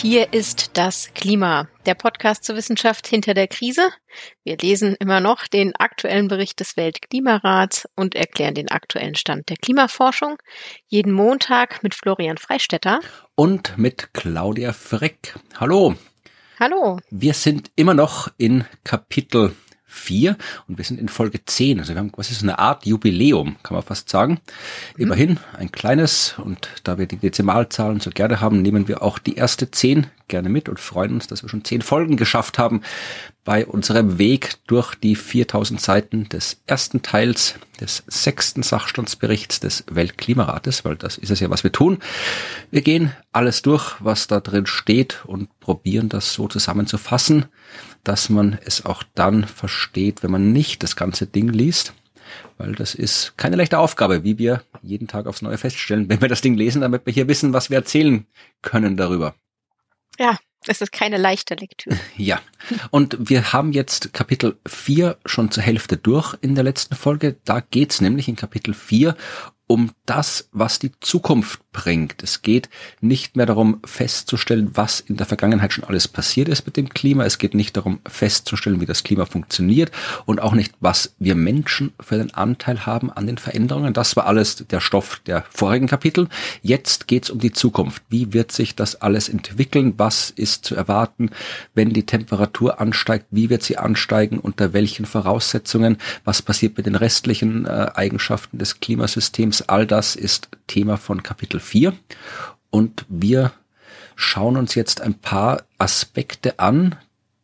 Hier ist das Klima, der Podcast zur Wissenschaft hinter der Krise. Wir lesen immer noch den aktuellen Bericht des Weltklimarats und erklären den aktuellen Stand der Klimaforschung. Jeden Montag mit Florian Freistetter. Und mit Claudia Frick. Hallo. Hallo. Wir sind immer noch in Kapitel 4 und wir sind in Folge 10. Also wir haben quasi so eine Art Jubiläum, kann man fast sagen. Mhm. Immerhin ein kleines und da wir die Dezimalzahlen so gerne haben, nehmen wir auch die erste 10 gerne mit und freuen uns, dass wir schon 10 Folgen geschafft haben bei unserem Weg durch die 4000 Seiten des ersten Teils des sechsten Sachstandsberichts des Weltklimarates, weil das ist es ja, was wir tun. Wir gehen alles durch, was da drin steht und probieren das so zusammenzufassen, dass man es auch dann versteht, wenn man nicht das ganze Ding liest. Weil das ist keine leichte Aufgabe, wie wir jeden Tag aufs Neue feststellen, wenn wir das Ding lesen, damit wir hier wissen, was wir erzählen können darüber. Ja, es ist keine leichte Lektüre. Ja, und wir haben jetzt Kapitel 4 schon zur Hälfte durch in der letzten Folge. Da geht's nämlich in Kapitel 4 um das, was die Zukunft bringt. Es geht nicht mehr darum festzustellen, was in der Vergangenheit schon alles passiert ist mit dem Klima. Es geht nicht darum festzustellen, wie das Klima funktioniert und auch nicht, was wir Menschen für den Anteil haben an den Veränderungen. Das war alles der Stoff der vorigen Kapitel. Jetzt geht es um die Zukunft. Wie wird sich das alles entwickeln? Was ist zu erwarten, wenn die Temperatur ansteigt? Wie wird sie ansteigen? Unter welchen Voraussetzungen? Was passiert mit den restlichen äh, Eigenschaften des Klimasystems? All das ist Thema von Kapitel 4 und wir schauen uns jetzt ein paar Aspekte an,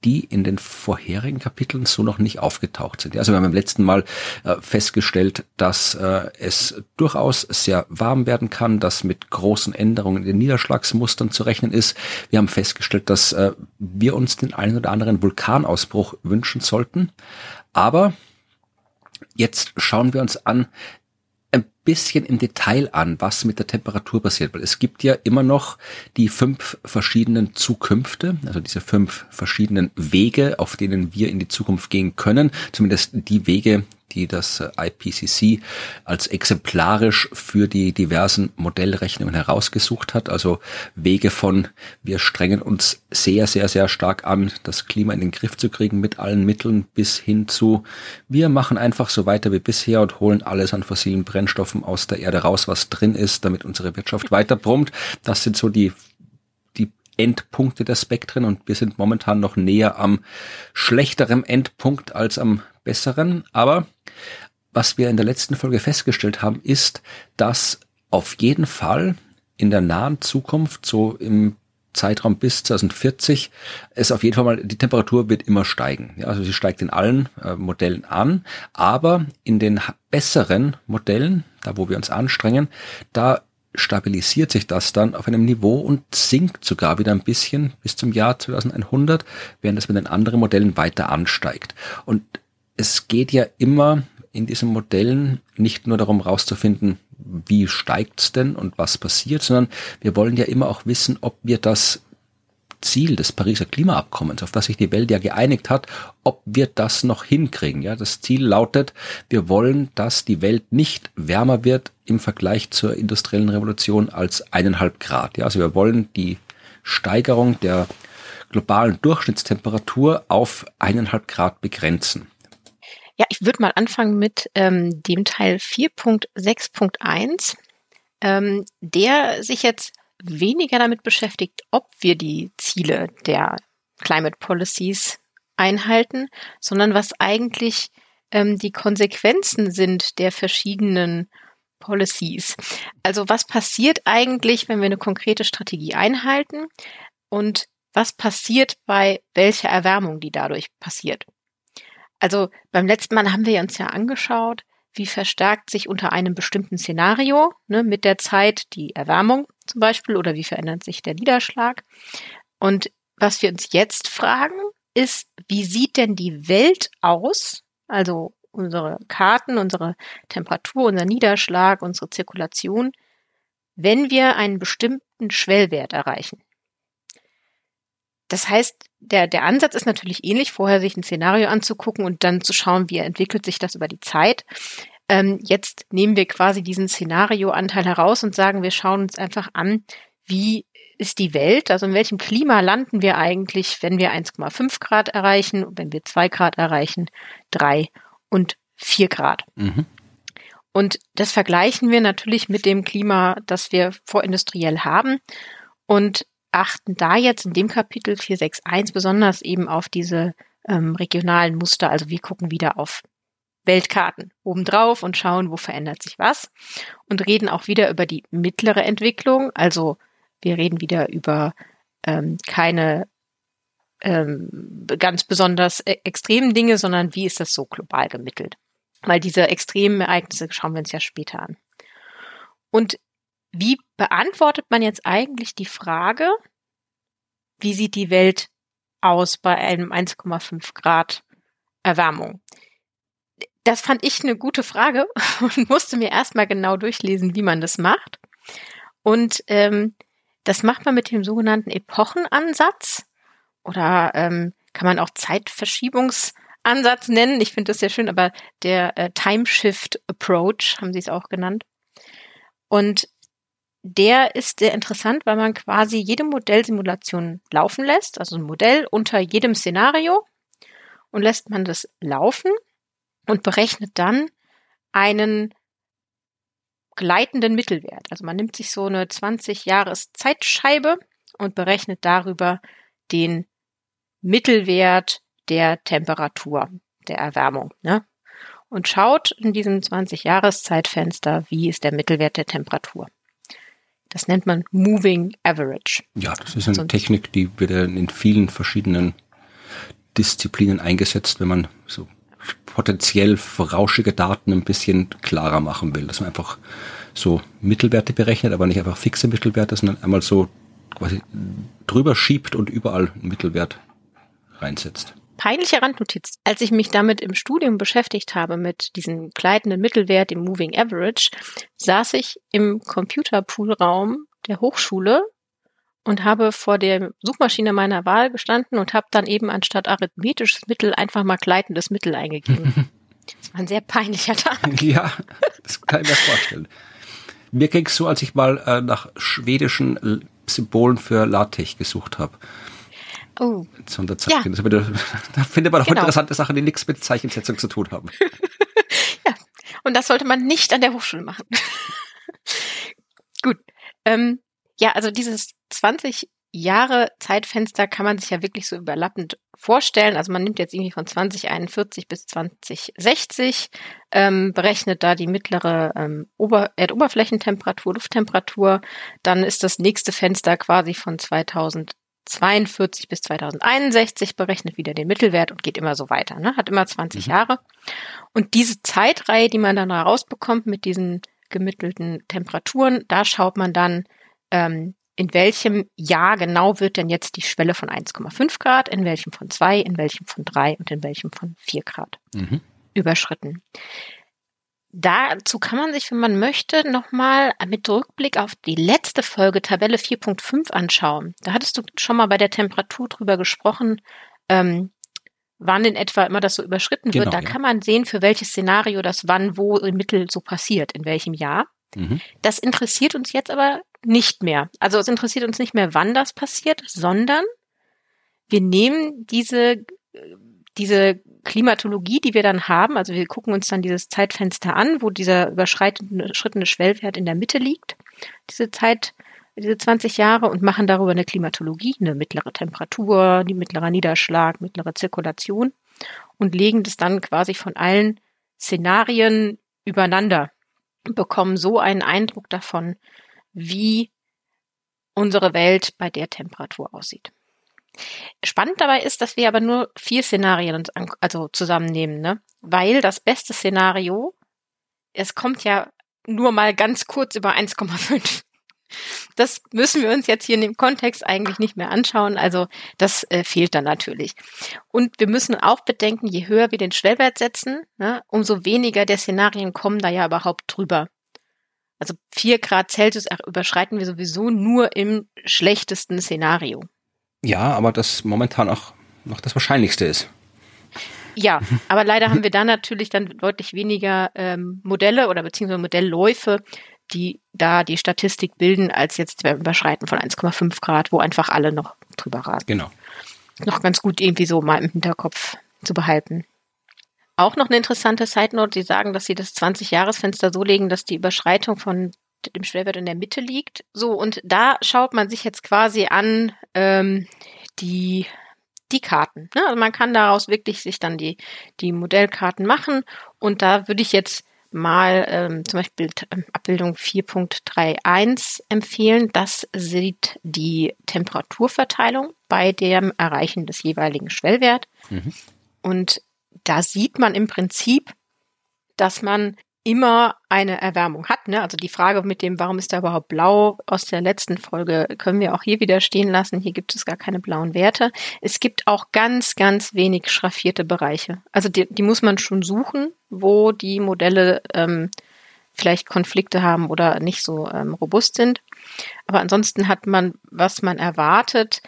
die in den vorherigen Kapiteln so noch nicht aufgetaucht sind. Also wir haben beim letzten Mal äh, festgestellt, dass äh, es durchaus sehr warm werden kann, dass mit großen Änderungen in den Niederschlagsmustern zu rechnen ist. Wir haben festgestellt, dass äh, wir uns den einen oder anderen Vulkanausbruch wünschen sollten. Aber jetzt schauen wir uns an, bisschen im Detail an, was mit der Temperatur passiert, weil es gibt ja immer noch die fünf verschiedenen Zukünfte, also diese fünf verschiedenen Wege, auf denen wir in die Zukunft gehen können, zumindest die Wege, die das äh, IPCC als exemplarisch für die diversen Modellrechnungen herausgesucht hat. Also Wege von, wir strengen uns sehr, sehr, sehr stark an, das Klima in den Griff zu kriegen mit allen Mitteln bis hin zu, wir machen einfach so weiter wie bisher und holen alles an fossilen Brennstoffen aus der Erde raus, was drin ist, damit unsere Wirtschaft weiter brummt. Das sind so die Endpunkte der Spektren und wir sind momentan noch näher am schlechteren Endpunkt als am besseren. Aber was wir in der letzten Folge festgestellt haben, ist, dass auf jeden Fall in der nahen Zukunft, so im Zeitraum bis 2040, es auf jeden Fall mal, die Temperatur wird immer steigen. Ja, also sie steigt in allen äh, Modellen an, aber in den besseren Modellen, da wo wir uns anstrengen, da stabilisiert sich das dann auf einem Niveau und sinkt sogar wieder ein bisschen bis zum Jahr 2100, während es mit den anderen Modellen weiter ansteigt. Und es geht ja immer in diesen Modellen nicht nur darum rauszufinden, wie steigt's denn und was passiert, sondern wir wollen ja immer auch wissen, ob wir das Ziel des Pariser Klimaabkommens, auf das sich die Welt ja geeinigt hat, ob wir das noch hinkriegen. Ja, das Ziel lautet, wir wollen, dass die Welt nicht wärmer wird im Vergleich zur industriellen Revolution als eineinhalb Grad. Ja, also wir wollen die Steigerung der globalen Durchschnittstemperatur auf eineinhalb Grad begrenzen. Ja, ich würde mal anfangen mit ähm, dem Teil 4.6.1, ähm, der sich jetzt weniger damit beschäftigt, ob wir die Ziele der Climate Policies einhalten, sondern was eigentlich ähm, die Konsequenzen sind der verschiedenen Policies. Also was passiert eigentlich, wenn wir eine konkrete Strategie einhalten und was passiert bei welcher Erwärmung, die dadurch passiert. Also beim letzten Mal haben wir uns ja angeschaut, wie verstärkt sich unter einem bestimmten Szenario ne, mit der Zeit die Erwärmung zum Beispiel oder wie verändert sich der Niederschlag. Und was wir uns jetzt fragen, ist, wie sieht denn die Welt aus? Also unsere Karten, unsere Temperatur, unser Niederschlag, unsere Zirkulation, wenn wir einen bestimmten Schwellwert erreichen. Das heißt, der, der Ansatz ist natürlich ähnlich, vorher sich ein Szenario anzugucken und dann zu schauen, wie entwickelt sich das über die Zeit. Ähm, jetzt nehmen wir quasi diesen Szenarioanteil heraus und sagen, wir schauen uns einfach an, wie ist die Welt, also in welchem Klima landen wir eigentlich, wenn wir 1,5 Grad erreichen, wenn wir 2 Grad erreichen, 3 und 4 Grad. Mhm. Und das vergleichen wir natürlich mit dem Klima, das wir vorindustriell haben und achten da jetzt in dem Kapitel 461 besonders eben auf diese ähm, regionalen Muster. Also wir gucken wieder auf Weltkarten obendrauf und schauen, wo verändert sich was und reden auch wieder über die mittlere Entwicklung. Also wir reden wieder über ähm, keine ähm, ganz besonders e extremen Dinge, sondern wie ist das so global gemittelt? Weil diese extremen Ereignisse schauen wir uns ja später an. Und wie beantwortet man jetzt eigentlich die Frage, wie sieht die Welt aus bei einem 1,5 Grad Erwärmung? Das fand ich eine gute Frage und musste mir erstmal genau durchlesen, wie man das macht. Und ähm, das macht man mit dem sogenannten Epochenansatz oder ähm, kann man auch Zeitverschiebungsansatz nennen. Ich finde das sehr schön, aber der äh, Time Shift Approach haben sie es auch genannt. Und der ist sehr interessant, weil man quasi jede Modellsimulation laufen lässt, also ein Modell unter jedem Szenario und lässt man das laufen und berechnet dann einen gleitenden Mittelwert. Also man nimmt sich so eine 20 Jahres Zeitscheibe und berechnet darüber den Mittelwert der Temperatur, der Erwärmung. Ne? Und schaut in diesem 20 Jahres Zeitfenster, wie ist der Mittelwert der Temperatur. Das nennt man Moving Average. Ja, das ist eine also, Technik, die wird in vielen verschiedenen Disziplinen eingesetzt, wenn man so potenziell rauschige Daten ein bisschen klarer machen will, dass man einfach so Mittelwerte berechnet, aber nicht einfach fixe Mittelwerte, sondern einmal so quasi drüber schiebt und überall einen Mittelwert reinsetzt peinliche Randnotiz. Als ich mich damit im Studium beschäftigt habe, mit diesem gleitenden Mittelwert, dem Moving Average, saß ich im Computerpoolraum der Hochschule und habe vor der Suchmaschine meiner Wahl gestanden und habe dann eben anstatt arithmetisches Mittel einfach mal gleitendes Mittel eingegeben. das war ein sehr peinlicher Tag. Ja, das kann ich mir vorstellen. Mir ging es so, als ich mal äh, nach schwedischen Symbolen für LaTeX gesucht habe. Oh. Sonderzeichen. Ja. Da, da findet man auch genau. interessante Sachen, die nichts mit Zeichensetzung zu tun haben. ja. Und das sollte man nicht an der Hochschule machen. Gut. Ähm, ja, also dieses 20 Jahre Zeitfenster kann man sich ja wirklich so überlappend vorstellen. Also man nimmt jetzt irgendwie von 2041 bis 2060, ähm, berechnet da die mittlere ähm, Ober Erdoberflächentemperatur, Lufttemperatur. Dann ist das nächste Fenster quasi von 2000 42 bis 2061 berechnet wieder den Mittelwert und geht immer so weiter, ne? hat immer 20 mhm. Jahre. Und diese Zeitreihe, die man dann herausbekommt mit diesen gemittelten Temperaturen, da schaut man dann, ähm, in welchem Jahr genau wird denn jetzt die Schwelle von 1,5 Grad, in welchem von 2, in welchem von 3 und in welchem von 4 Grad mhm. überschritten. Dazu kann man sich, wenn man möchte, nochmal mit Rückblick auf die letzte Folge Tabelle 4.5 anschauen. Da hattest du schon mal bei der Temperatur drüber gesprochen, ähm, wann in etwa immer das so überschritten genau, wird. Da ja. kann man sehen, für welches Szenario das wann, wo im Mittel so passiert, in welchem Jahr. Mhm. Das interessiert uns jetzt aber nicht mehr. Also es interessiert uns nicht mehr, wann das passiert, sondern wir nehmen diese, diese Klimatologie, die wir dann haben, also wir gucken uns dann dieses Zeitfenster an, wo dieser überschreitende Schwellwert in der Mitte liegt, diese Zeit, diese 20 Jahre und machen darüber eine Klimatologie, eine mittlere Temperatur, die mittlerer Niederschlag, mittlere Zirkulation und legen das dann quasi von allen Szenarien übereinander bekommen so einen Eindruck davon, wie unsere Welt bei der Temperatur aussieht. Spannend dabei ist, dass wir aber nur vier Szenarien uns an, also zusammennehmen, ne? Weil das beste Szenario, es kommt ja nur mal ganz kurz über 1,5. Das müssen wir uns jetzt hier in dem Kontext eigentlich nicht mehr anschauen. Also das äh, fehlt dann natürlich. Und wir müssen auch bedenken, je höher wir den Schwellwert setzen, ne, umso weniger der Szenarien kommen da ja überhaupt drüber. Also vier Grad Celsius überschreiten wir sowieso nur im schlechtesten Szenario. Ja, aber das momentan auch noch das Wahrscheinlichste ist. Ja, aber leider haben wir da natürlich dann deutlich weniger ähm, Modelle oder beziehungsweise Modellläufe, die da die Statistik bilden, als jetzt beim Überschreiten von 1,5 Grad, wo einfach alle noch drüber rasen. Genau. Noch ganz gut irgendwie so mal im Hinterkopf zu behalten. Auch noch eine interessante Side Note, die sagen, dass sie das 20-Jahres-Fenster so legen, dass die Überschreitung von dem Schwellwert in der Mitte liegt. So, und da schaut man sich jetzt quasi an ähm, die die Karten. Ne? Also man kann daraus wirklich sich dann die, die Modellkarten machen. Und da würde ich jetzt mal ähm, zum Beispiel ähm, Abbildung 4.31 empfehlen. Das sieht die Temperaturverteilung bei dem Erreichen des jeweiligen Schwellwert. Mhm. Und da sieht man im Prinzip, dass man immer eine Erwärmung hat. Ne? Also die Frage mit dem, warum ist da überhaupt blau aus der letzten Folge, können wir auch hier wieder stehen lassen. Hier gibt es gar keine blauen Werte. Es gibt auch ganz, ganz wenig schraffierte Bereiche. Also die, die muss man schon suchen, wo die Modelle ähm, vielleicht Konflikte haben oder nicht so ähm, robust sind. Aber ansonsten hat man, was man erwartet,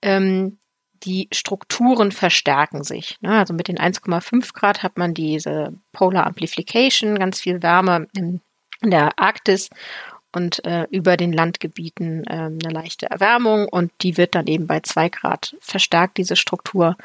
ähm, die Strukturen verstärken sich. Ne? Also mit den 1,5 Grad hat man diese Polar Amplification, ganz viel Wärme in, der Arktis und äh, über den Landgebieten äh, eine leichte Erwärmung und die wird dann eben bei 2 Grad verstärkt, diese Struktur.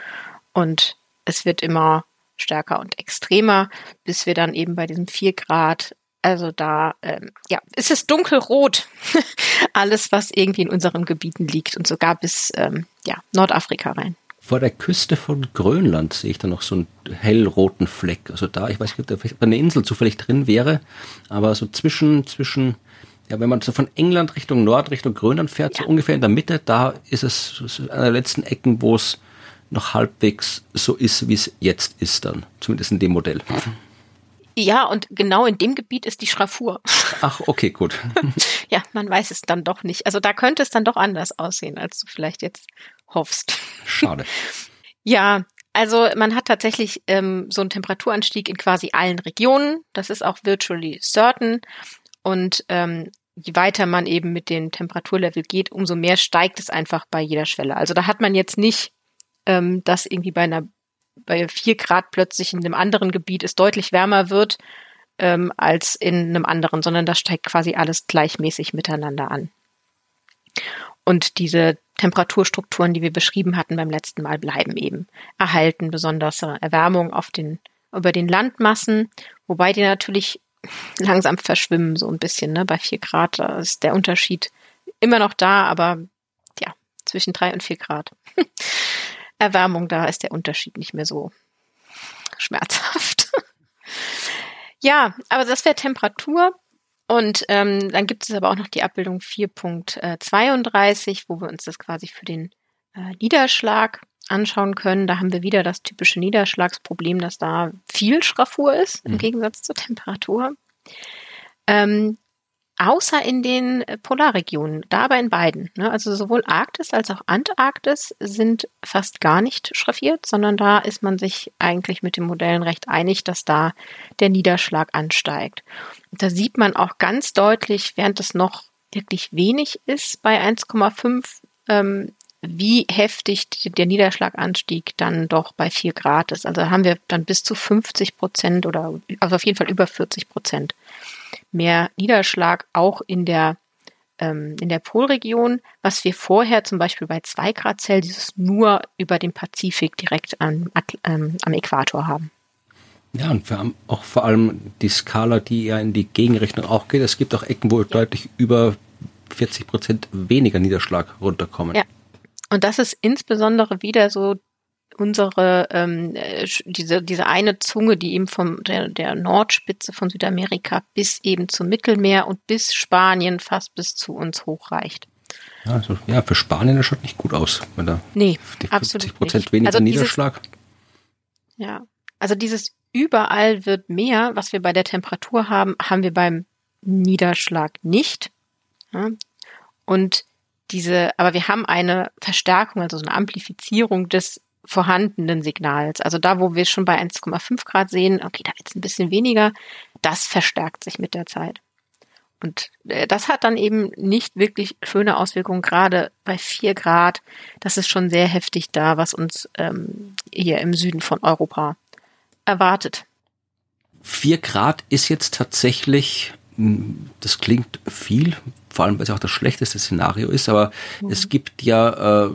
Und es wird immer stärker und extremer, bis wir dann eben bei diesem 4 Grad also da, ähm, ja, ist es dunkelrot. Alles, was irgendwie in unseren Gebieten liegt und sogar bis ähm, ja, Nordafrika rein. Vor der Küste von Grönland sehe ich da noch so einen hellroten Fleck. Also da, ich weiß nicht, ob da eine Insel zufällig drin wäre, aber so zwischen, zwischen, ja, wenn man so von England Richtung Nord, Richtung Grönland fährt, ja. so ungefähr in der Mitte, da ist es so einer der letzten Ecken, wo es noch halbwegs so ist, wie es jetzt ist dann. Zumindest in dem Modell. Ja, und genau in dem Gebiet ist die Schraffur. Ach, okay, gut. ja, man weiß es dann doch nicht. Also da könnte es dann doch anders aussehen, als du vielleicht jetzt hoffst. Schade. ja, also man hat tatsächlich ähm, so einen Temperaturanstieg in quasi allen Regionen. Das ist auch virtually certain. Und ähm, je weiter man eben mit dem Temperaturlevel geht, umso mehr steigt es einfach bei jeder Schwelle. Also da hat man jetzt nicht, ähm, dass irgendwie bei einer bei vier Grad plötzlich in einem anderen Gebiet es deutlich wärmer wird ähm, als in einem anderen, sondern da steigt quasi alles gleichmäßig miteinander an. Und diese Temperaturstrukturen, die wir beschrieben hatten beim letzten Mal, bleiben eben erhalten, besonders Erwärmung auf den, über den Landmassen, wobei die natürlich langsam verschwimmen, so ein bisschen, ne? Bei vier Grad da ist der Unterschied immer noch da, aber ja, zwischen drei und vier Grad. Erwärmung, da ist der Unterschied nicht mehr so schmerzhaft. ja, aber das wäre Temperatur. Und ähm, dann gibt es aber auch noch die Abbildung 4.32, wo wir uns das quasi für den äh, Niederschlag anschauen können. Da haben wir wieder das typische Niederschlagsproblem, dass da viel Schraffur ist im mhm. Gegensatz zur Temperatur. Ähm, außer in den äh, Polarregionen, da aber in beiden. Ne? Also sowohl Arktis als auch Antarktis sind fast gar nicht schraffiert, sondern da ist man sich eigentlich mit den Modellen recht einig, dass da der Niederschlag ansteigt. Und da sieht man auch ganz deutlich, während es noch wirklich wenig ist bei 1,5, ähm, wie heftig der Niederschlaganstieg dann doch bei 4 Grad ist. Also haben wir dann bis zu 50 Prozent oder also auf jeden Fall über 40 Prozent mehr Niederschlag auch in der ähm, in der Polregion, was wir vorher zum Beispiel bei 2 Grad Celsius nur über den Pazifik direkt am, ähm, am Äquator haben. Ja, und wir haben auch vor allem die Skala, die ja in die Gegenrichtung auch geht. Es gibt auch Ecken, wo ja. deutlich über 40 Prozent weniger Niederschlag runterkommen. Ja. Und das ist insbesondere wieder so unsere ähm, äh, diese diese eine Zunge, die eben vom der, der Nordspitze von Südamerika bis eben zum Mittelmeer und bis Spanien fast bis zu uns hochreicht. Ja, also, ja für Spanien das schaut nicht gut aus, wenn da nee, die 50 Prozent weniger also Niederschlag. Dieses, ja, also dieses überall wird mehr, was wir bei der Temperatur haben, haben wir beim Niederschlag nicht. Ja? Und diese, aber wir haben eine Verstärkung, also so eine Amplifizierung des vorhandenen Signals. Also da, wo wir schon bei 1,5 Grad sehen, okay, da wird es ein bisschen weniger, das verstärkt sich mit der Zeit. Und äh, das hat dann eben nicht wirklich schöne Auswirkungen, gerade bei vier Grad. Das ist schon sehr heftig da, was uns ähm, hier im Süden von Europa erwartet. Vier Grad ist jetzt tatsächlich, hm, das klingt viel, vor allem weil es auch das schlechteste Szenario ist, aber mhm. es gibt ja äh,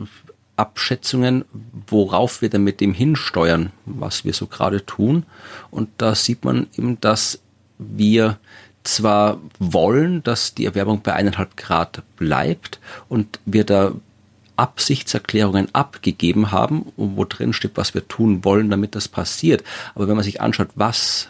Abschätzungen, worauf wir denn mit dem hinsteuern, was wir so gerade tun. Und da sieht man eben, dass wir zwar wollen, dass die Erwärmung bei eineinhalb Grad bleibt und wir da Absichtserklärungen abgegeben haben, wo drin steht, was wir tun wollen, damit das passiert. Aber wenn man sich anschaut, was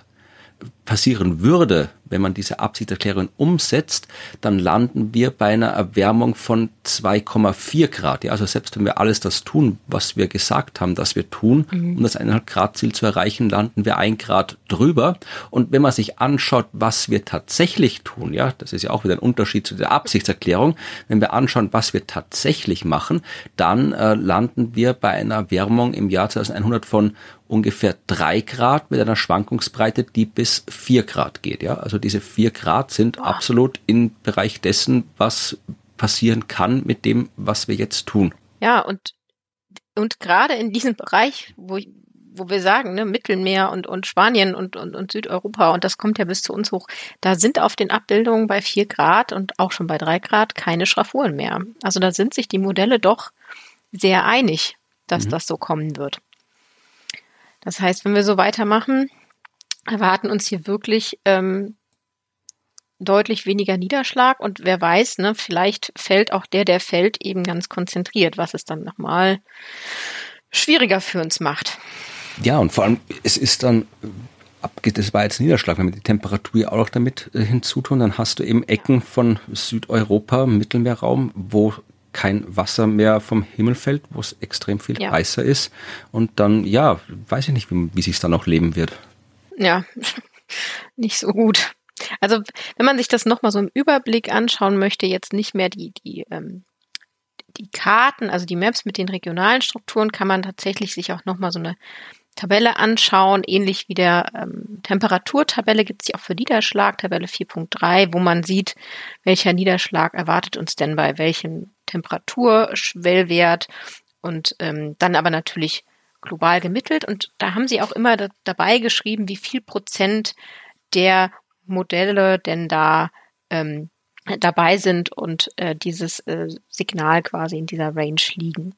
passieren würde, wenn man diese Absichtserklärung umsetzt, dann landen wir bei einer Erwärmung von 2,4 Grad. Ja, also selbst wenn wir alles das tun, was wir gesagt haben, dass wir tun, mhm. um das 1,5 Grad Ziel zu erreichen, landen wir ein Grad drüber. Und wenn man sich anschaut, was wir tatsächlich tun, ja, das ist ja auch wieder ein Unterschied zu der Absichtserklärung. Wenn wir anschauen, was wir tatsächlich machen, dann äh, landen wir bei einer Erwärmung im Jahr 2100 von ungefähr drei Grad mit einer Schwankungsbreite, die bis vier Grad geht. Ja, also diese vier Grad sind Boah. absolut im Bereich dessen, was passieren kann mit dem, was wir jetzt tun. Ja, und, und gerade in diesem Bereich, wo, wo wir sagen, ne, Mittelmeer und, und Spanien und, und, und Südeuropa, und das kommt ja bis zu uns hoch, da sind auf den Abbildungen bei vier Grad und auch schon bei drei Grad keine Schraffuren mehr. Also da sind sich die Modelle doch sehr einig, dass mhm. das so kommen wird. Das heißt, wenn wir so weitermachen, erwarten uns hier wirklich ähm, deutlich weniger Niederschlag und wer weiß, ne, vielleicht fällt auch der, der fällt, eben ganz konzentriert, was es dann nochmal schwieriger für uns macht. Ja, und vor allem, es ist dann, das war jetzt Niederschlag, wenn wir die Temperatur ja auch noch damit äh, hinzutun, dann hast du eben Ecken von Südeuropa, Mittelmeerraum, wo kein Wasser mehr vom Himmel fällt, wo es extrem viel ja. heißer ist. Und dann, ja, weiß ich nicht, wie, wie sich es dann auch leben wird. Ja, nicht so gut. Also wenn man sich das nochmal so im Überblick anschauen möchte, jetzt nicht mehr die, die, ähm, die Karten, also die Maps mit den regionalen Strukturen, kann man tatsächlich sich auch nochmal so eine Tabelle anschauen, ähnlich wie der ähm, Temperaturtabelle gibt es die auch für Niederschlag, Tabelle 4.3, wo man sieht, welcher Niederschlag erwartet uns denn bei welchem Temperaturschwellwert und ähm, dann aber natürlich global gemittelt. Und da haben sie auch immer da, dabei geschrieben, wie viel Prozent der Modelle denn da ähm, dabei sind und äh, dieses äh, Signal quasi in dieser Range liegen.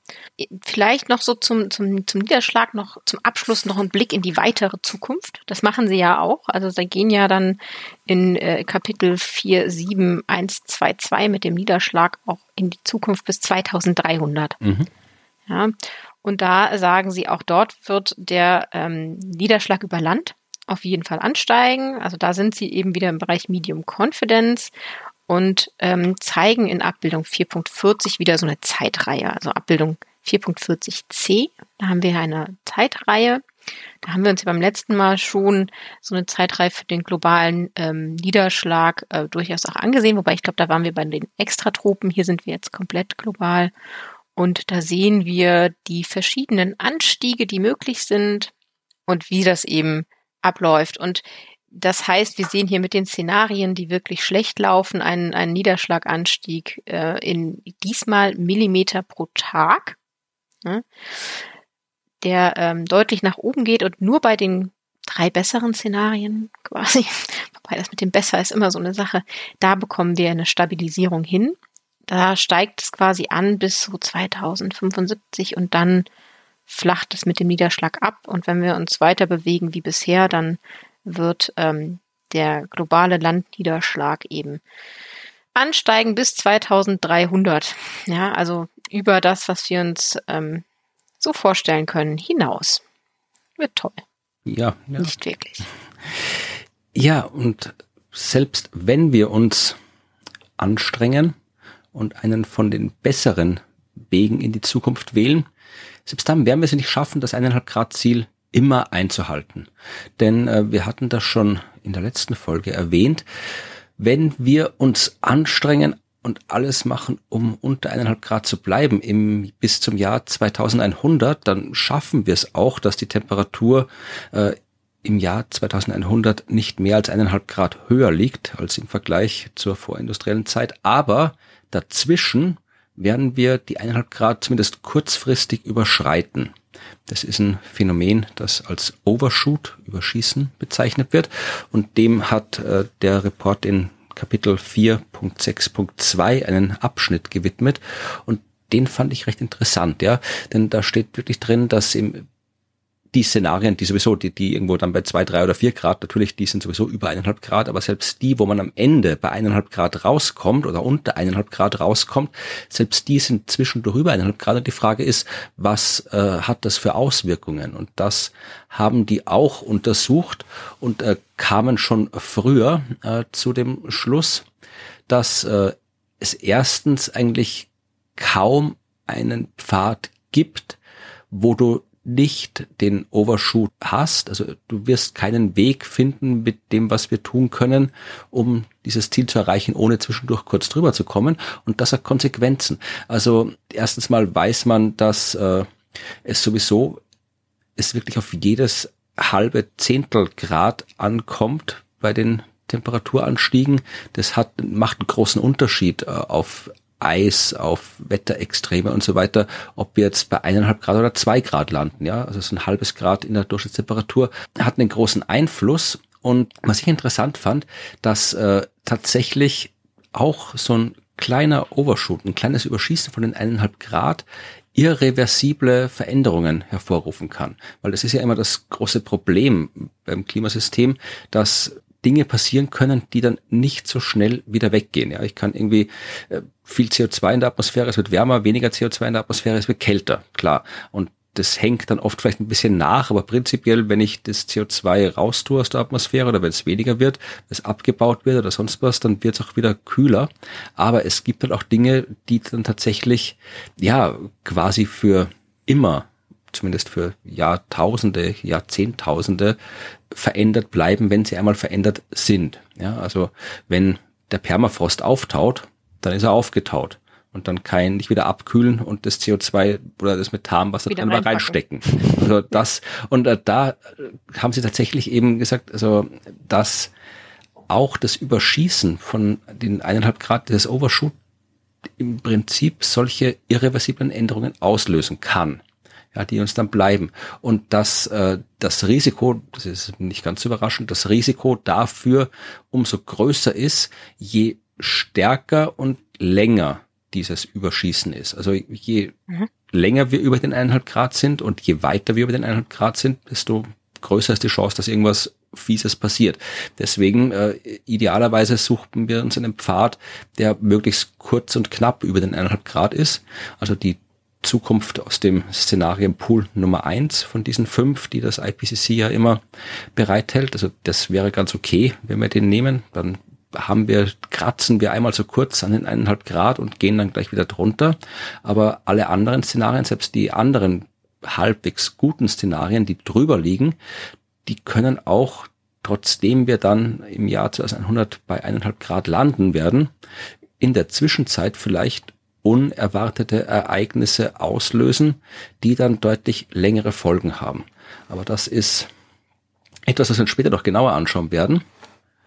Vielleicht noch so zum, zum, zum Niederschlag noch zum Abschluss noch ein Blick in die weitere Zukunft. Das machen sie ja auch. Also sie gehen ja dann in äh, Kapitel 4, 7, 1, 2, 2 mit dem Niederschlag auch in die Zukunft bis 2300. Mhm. Ja, und da sagen sie, auch dort wird der ähm, Niederschlag über Land auf jeden Fall ansteigen. Also da sind sie eben wieder im Bereich Medium Confidence und ähm, zeigen in Abbildung 4.40 wieder so eine Zeitreihe. Also Abbildung 4.40c, da haben wir eine Zeitreihe. Da haben wir uns ja beim letzten Mal schon so eine Zeitreihe für den globalen ähm, Niederschlag äh, durchaus auch angesehen, wobei ich glaube, da waren wir bei den Extratropen. Hier sind wir jetzt komplett global. Und da sehen wir die verschiedenen Anstiege, die möglich sind und wie das eben abläuft. Und das heißt, wir sehen hier mit den Szenarien, die wirklich schlecht laufen, einen, einen Niederschlaganstieg äh, in diesmal Millimeter pro Tag, ne, der ähm, deutlich nach oben geht und nur bei den drei besseren Szenarien quasi, wobei das mit dem besser ist immer so eine Sache, da bekommen wir eine Stabilisierung hin. Da steigt es quasi an bis so 2075 und dann flacht es mit dem Niederschlag ab. Und wenn wir uns weiter bewegen wie bisher, dann wird ähm, der globale Landniederschlag eben ansteigen bis 2300. Ja, also über das, was wir uns ähm, so vorstellen können, hinaus. Wird toll. Ja, ja. Nicht wirklich. Ja, und selbst wenn wir uns anstrengen und einen von den besseren Wegen in die Zukunft wählen, selbst dann werden wir es nicht schaffen, das eineinhalb Grad Ziel immer einzuhalten. Denn äh, wir hatten das schon in der letzten Folge erwähnt. Wenn wir uns anstrengen und alles machen, um unter eineinhalb Grad zu bleiben im, bis zum Jahr 2100, dann schaffen wir es auch, dass die Temperatur äh, im Jahr 2100 nicht mehr als eineinhalb Grad höher liegt als im Vergleich zur vorindustriellen Zeit. Aber dazwischen werden wir die eineinhalb Grad zumindest kurzfristig überschreiten. Das ist ein Phänomen, das als Overshoot, Überschießen bezeichnet wird. Und dem hat äh, der Report in Kapitel 4.6.2 einen Abschnitt gewidmet. Und den fand ich recht interessant, ja. Denn da steht wirklich drin, dass im die Szenarien, die sowieso, die, die irgendwo dann bei zwei, drei oder vier Grad, natürlich, die sind sowieso über eineinhalb Grad, aber selbst die, wo man am Ende bei eineinhalb Grad rauskommt oder unter eineinhalb Grad rauskommt, selbst die sind zwischendurch über eineinhalb Grad. Und die Frage ist, was äh, hat das für Auswirkungen? Und das haben die auch untersucht und äh, kamen schon früher äh, zu dem Schluss, dass äh, es erstens eigentlich kaum einen Pfad gibt, wo du nicht den Overshoot hast, also du wirst keinen Weg finden mit dem, was wir tun können, um dieses Ziel zu erreichen, ohne zwischendurch kurz drüber zu kommen. Und das hat Konsequenzen. Also erstens mal weiß man, dass äh, es sowieso es wirklich auf jedes halbe Zehntel Grad ankommt bei den Temperaturanstiegen. Das hat, macht einen großen Unterschied äh, auf Eis, auf Wetterextreme und so weiter, ob wir jetzt bei eineinhalb Grad oder zwei Grad landen, ja, also so ein halbes Grad in der Durchschnittstemperatur hat einen großen Einfluss. Und was ich interessant fand, dass äh, tatsächlich auch so ein kleiner Overshoot, ein kleines Überschießen von den eineinhalb Grad irreversible Veränderungen hervorrufen kann. Weil das ist ja immer das große Problem beim Klimasystem, dass Dinge passieren können, die dann nicht so schnell wieder weggehen. Ja, ich kann irgendwie äh, viel CO2 in der Atmosphäre, es wird wärmer, weniger CO2 in der Atmosphäre, es wird kälter, klar. Und das hängt dann oft vielleicht ein bisschen nach, aber prinzipiell, wenn ich das CO2 raustue aus der Atmosphäre oder wenn es weniger wird, es abgebaut wird oder sonst was, dann wird es auch wieder kühler. Aber es gibt dann auch Dinge, die dann tatsächlich, ja, quasi für immer zumindest für Jahrtausende, Jahrzehntausende verändert bleiben, wenn sie einmal verändert sind. Ja, also wenn der Permafrost auftaut, dann ist er aufgetaut und dann kein nicht wieder abkühlen und das CO2 oder das Methan, was da drin war, reinstecken. Also das und äh, da äh, haben sie tatsächlich eben gesagt, also dass auch das Überschießen von den eineinhalb Grad des Overshoot im Prinzip solche irreversiblen Änderungen auslösen kann ja, die uns dann bleiben. Und dass äh, das Risiko, das ist nicht ganz überraschend, das Risiko dafür umso größer ist, je stärker und länger dieses Überschießen ist. Also je mhm. länger wir über den eineinhalb Grad sind und je weiter wir über den eineinhalb Grad sind, desto größer ist die Chance, dass irgendwas Fieses passiert. Deswegen äh, idealerweise suchten wir uns einen Pfad, der möglichst kurz und knapp über den eineinhalb Grad ist. Also die Zukunft aus dem Szenarienpool Nummer eins von diesen fünf, die das IPCC ja immer bereithält. Also das wäre ganz okay, wenn wir den nehmen. Dann haben wir, kratzen wir einmal so kurz an den eineinhalb Grad und gehen dann gleich wieder drunter. Aber alle anderen Szenarien, selbst die anderen halbwegs guten Szenarien, die drüber liegen, die können auch, trotzdem wir dann im Jahr 2100 bei eineinhalb Grad landen werden, in der Zwischenzeit vielleicht unerwartete Ereignisse auslösen, die dann deutlich längere Folgen haben. Aber das ist etwas, was wir uns später noch genauer anschauen werden.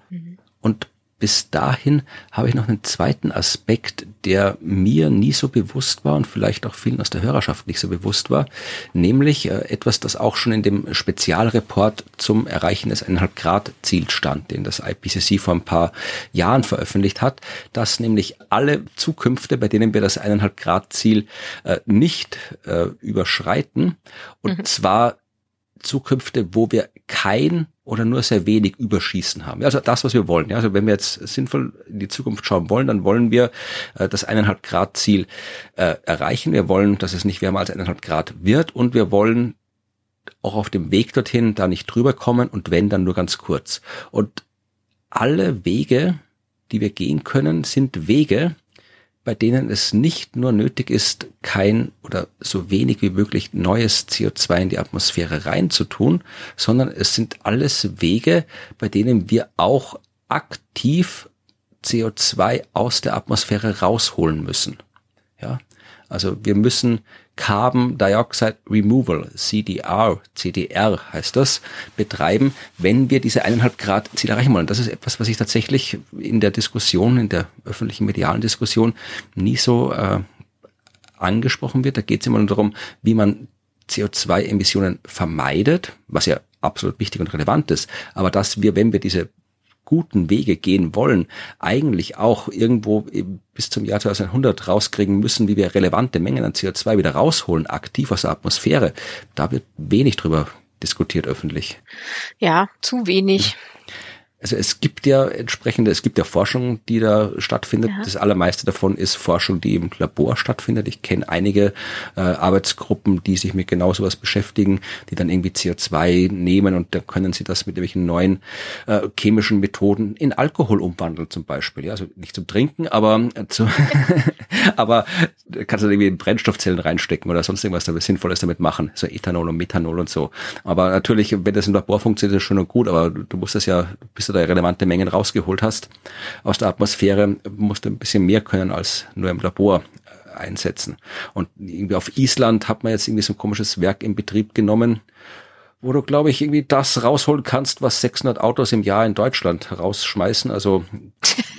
Mhm. Und bis dahin habe ich noch einen zweiten Aspekt, der mir nie so bewusst war und vielleicht auch vielen aus der Hörerschaft nicht so bewusst war, nämlich äh, etwas, das auch schon in dem Spezialreport zum Erreichen des 1,5 Grad Ziels stand, den das IPCC vor ein paar Jahren veröffentlicht hat, dass nämlich alle Zukünfte, bei denen wir das 1,5 Grad Ziel äh, nicht äh, überschreiten, und mhm. zwar Zukünfte, wo wir kein oder nur sehr wenig Überschießen haben. Also das, was wir wollen. Also wenn wir jetzt sinnvoll in die Zukunft schauen wollen, dann wollen wir äh, das eineinhalb Grad Ziel äh, erreichen. Wir wollen, dass es nicht wärmer als eineinhalb Grad wird und wir wollen auch auf dem Weg dorthin da nicht drüber kommen und wenn, dann nur ganz kurz. Und alle Wege, die wir gehen können, sind Wege, bei denen es nicht nur nötig ist, kein oder so wenig wie möglich neues CO2 in die Atmosphäre reinzutun, sondern es sind alles Wege, bei denen wir auch aktiv CO2 aus der Atmosphäre rausholen müssen. Ja, also wir müssen Carbon Dioxide Removal, CDR, CDR heißt das, betreiben, wenn wir diese eineinhalb Grad Ziel erreichen wollen. Das ist etwas, was ich tatsächlich in der Diskussion, in der öffentlichen medialen Diskussion nie so äh, angesprochen wird. Da geht es immer nur darum, wie man CO2-Emissionen vermeidet, was ja absolut wichtig und relevant ist. Aber dass wir, wenn wir diese guten Wege gehen wollen, eigentlich auch irgendwo bis zum Jahr 2100 rauskriegen müssen, wie wir relevante Mengen an CO2 wieder rausholen, aktiv aus der Atmosphäre. Da wird wenig drüber diskutiert öffentlich. Ja, zu wenig. Also es gibt ja entsprechende, es gibt ja Forschung, die da stattfindet. Ja. Das allermeiste davon ist Forschung, die im Labor stattfindet. Ich kenne einige äh, Arbeitsgruppen, die sich mit genau sowas beschäftigen, die dann irgendwie CO2 nehmen und dann können sie das mit irgendwelchen neuen äh, chemischen Methoden in Alkohol umwandeln zum Beispiel. Ja, also nicht zum Trinken, aber äh, zu, aber kannst du irgendwie in Brennstoffzellen reinstecken oder sonst irgendwas damit Sinnvolles damit machen. So Ethanol und Methanol und so. Aber natürlich, wenn das im Labor funktioniert, ist das schön und gut, aber du musst das ja, bis du da relevante Mengen rausgeholt hast aus der Atmosphäre, musst du ein bisschen mehr können als nur im Labor äh, einsetzen. Und irgendwie auf Island hat man jetzt irgendwie so ein komisches Werk in Betrieb genommen, wo du, glaube ich, irgendwie das rausholen kannst, was 600 Autos im Jahr in Deutschland rausschmeißen. Also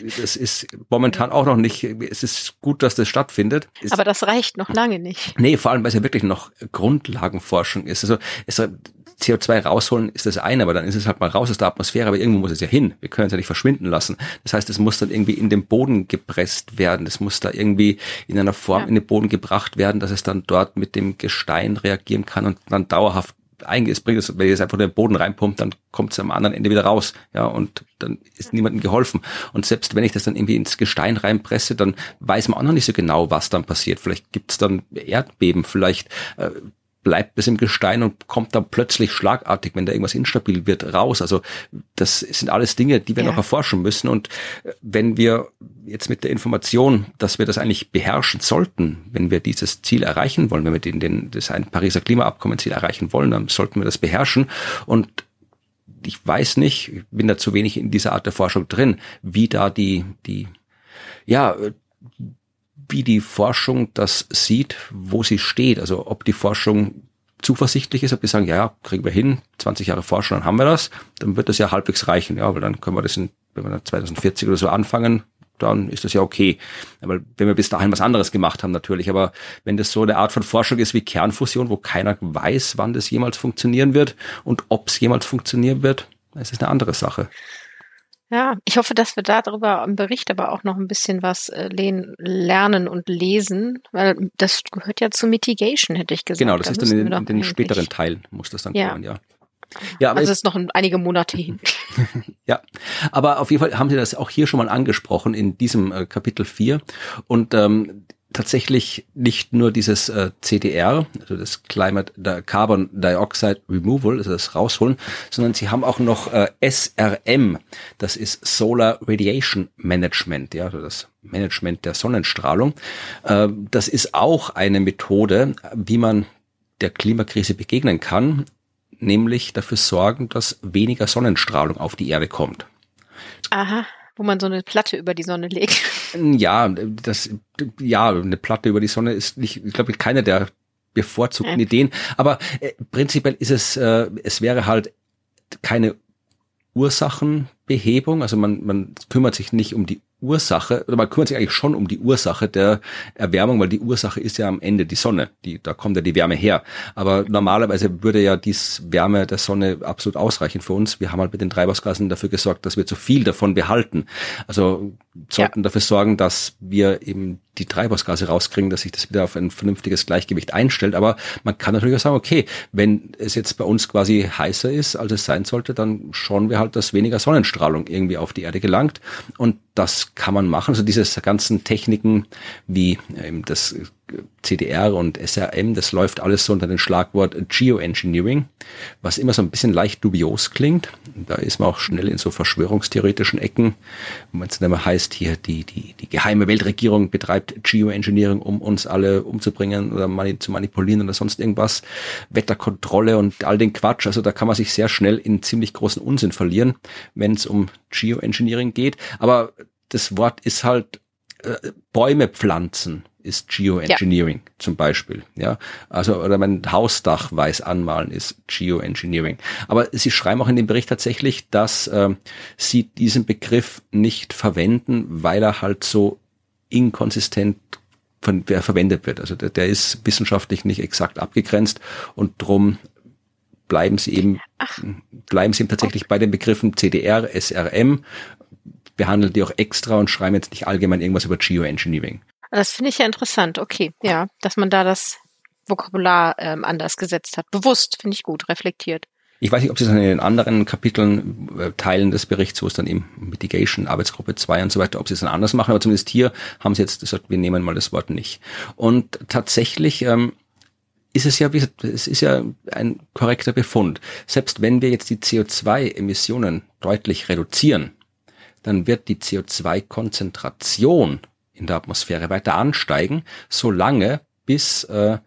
das ist momentan auch noch nicht, es ist gut, dass das stattfindet. Aber das reicht noch lange nicht. Nee, vor allem, weil es ja wirklich noch Grundlagenforschung ist. Also es, CO2 rausholen ist das eine, aber dann ist es halt mal raus aus der Atmosphäre, aber irgendwo muss es ja hin. Wir können es ja nicht verschwinden lassen. Das heißt, es muss dann irgendwie in den Boden gepresst werden. Es muss da irgendwie in einer Form ja. in den Boden gebracht werden, dass es dann dort mit dem Gestein reagieren kann und dann dauerhaft eigentlich bringt es, wenn ihr es einfach in den Boden reinpumpt, dann kommt es am anderen Ende wieder raus. Ja, und dann ist niemandem geholfen. Und selbst wenn ich das dann irgendwie ins Gestein reinpresse, dann weiß man auch noch nicht so genau, was dann passiert. Vielleicht gibt es dann Erdbeben, vielleicht äh, bleibt es im Gestein und kommt dann plötzlich schlagartig, wenn da irgendwas instabil wird, raus. Also das sind alles Dinge, die wir ja. noch erforschen müssen. Und äh, wenn wir jetzt mit der Information, dass wir das eigentlich beherrschen sollten, wenn wir dieses Ziel erreichen wollen, wenn wir den, den, das ein Pariser Klimaabkommen-Ziel erreichen wollen, dann sollten wir das beherrschen. Und ich weiß nicht, ich bin da zu wenig in dieser Art der Forschung drin, wie da die, die, ja, wie die Forschung das sieht, wo sie steht. Also ob die Forschung zuversichtlich ist, ob wir sagen, ja, ja, kriegen wir hin, 20 Jahre Forschung, dann haben wir das, dann wird das ja halbwegs reichen, ja, weil dann können wir das in, wenn wir dann 2040 oder so anfangen, dann ist das ja okay. Aber wenn wir bis dahin was anderes gemacht haben, natürlich. Aber wenn das so eine Art von Forschung ist wie Kernfusion, wo keiner weiß, wann das jemals funktionieren wird und ob es jemals funktionieren wird, dann ist es eine andere Sache. Ja, ich hoffe, dass wir darüber im Bericht aber auch noch ein bisschen was äh, lernen und lesen, weil das gehört ja zu Mitigation, hätte ich gesagt. Genau, das da ist dann in, in den späteren Teilen, muss das dann ja. kommen, ja. Ja, aber also es ist noch einige Monate hin. ja, aber auf jeden Fall haben Sie das auch hier schon mal angesprochen in diesem äh, Kapitel 4 und ähm, tatsächlich nicht nur dieses äh, CDR, also das Climate the Carbon Dioxide Removal, also das Rausholen, sondern sie haben auch noch äh, SRM, das ist Solar Radiation Management, ja, also das Management der Sonnenstrahlung. Äh, das ist auch eine Methode, wie man der Klimakrise begegnen kann, nämlich dafür sorgen, dass weniger Sonnenstrahlung auf die Erde kommt. Aha wo man so eine Platte über die Sonne legt. Ja, das, ja, eine Platte über die Sonne ist nicht, ich glaube, keine der bevorzugten ja. Ideen. Aber äh, prinzipiell ist es, äh, es wäre halt keine Ursachenbehebung. Also man, man kümmert sich nicht um die Ursache, oder man kümmert sich eigentlich schon um die Ursache der Erwärmung, weil die Ursache ist ja am Ende die Sonne. Die, da kommt ja die Wärme her. Aber normalerweise würde ja dies Wärme der Sonne absolut ausreichen für uns. Wir haben halt mit den Treibhausgasen dafür gesorgt, dass wir zu viel davon behalten. Also sollten ja. dafür sorgen, dass wir eben die Treibhausgase rauskriegen, dass sich das wieder auf ein vernünftiges Gleichgewicht einstellt. Aber man kann natürlich auch sagen, okay, wenn es jetzt bei uns quasi heißer ist, als es sein sollte, dann schauen wir halt, dass weniger Sonnenstrahlung irgendwie auf die Erde gelangt. Und das kann man machen. Also diese ganzen Techniken wie eben das CDR und SRM, das läuft alles so unter dem Schlagwort Geoengineering, was immer so ein bisschen leicht dubios klingt. Da ist man auch schnell in so verschwörungstheoretischen Ecken, wo es dann heißt, hier die, die, die geheime Weltregierung betreibt Geoengineering, um uns alle umzubringen oder mani zu manipulieren oder sonst irgendwas. Wetterkontrolle und all den Quatsch. Also da kann man sich sehr schnell in ziemlich großen Unsinn verlieren, wenn es um Geoengineering geht. Aber das Wort ist halt äh, Bäume pflanzen ist Geoengineering ja. zum Beispiel. Ja, also oder mein Hausdach weiß anmalen ist Geoengineering. Aber Sie schreiben auch in dem Bericht tatsächlich, dass äh, Sie diesen Begriff nicht verwenden, weil er halt so inkonsistent von wer verwendet wird. Also der, der ist wissenschaftlich nicht exakt abgegrenzt und drum bleiben Sie eben Ach. bleiben Sie eben tatsächlich okay. bei den Begriffen CDR, SRM, behandeln die auch extra und schreiben jetzt nicht allgemein irgendwas über Geoengineering. Das finde ich ja interessant. Okay, ja, dass man da das Vokabular ähm, anders gesetzt hat. Bewusst, finde ich gut, reflektiert. Ich weiß nicht, ob Sie es in den anderen Kapiteln, äh, Teilen des Berichts, wo es dann eben Mitigation, Arbeitsgruppe 2 und so weiter, ob Sie es dann anders machen, aber zumindest hier haben Sie jetzt gesagt, wir nehmen mal das Wort nicht. Und tatsächlich ähm, ist es ja, es ist ja ein korrekter Befund. Selbst wenn wir jetzt die CO2-Emissionen deutlich reduzieren, dann wird die CO2-Konzentration in der Atmosphäre weiter ansteigen, solange bis äh,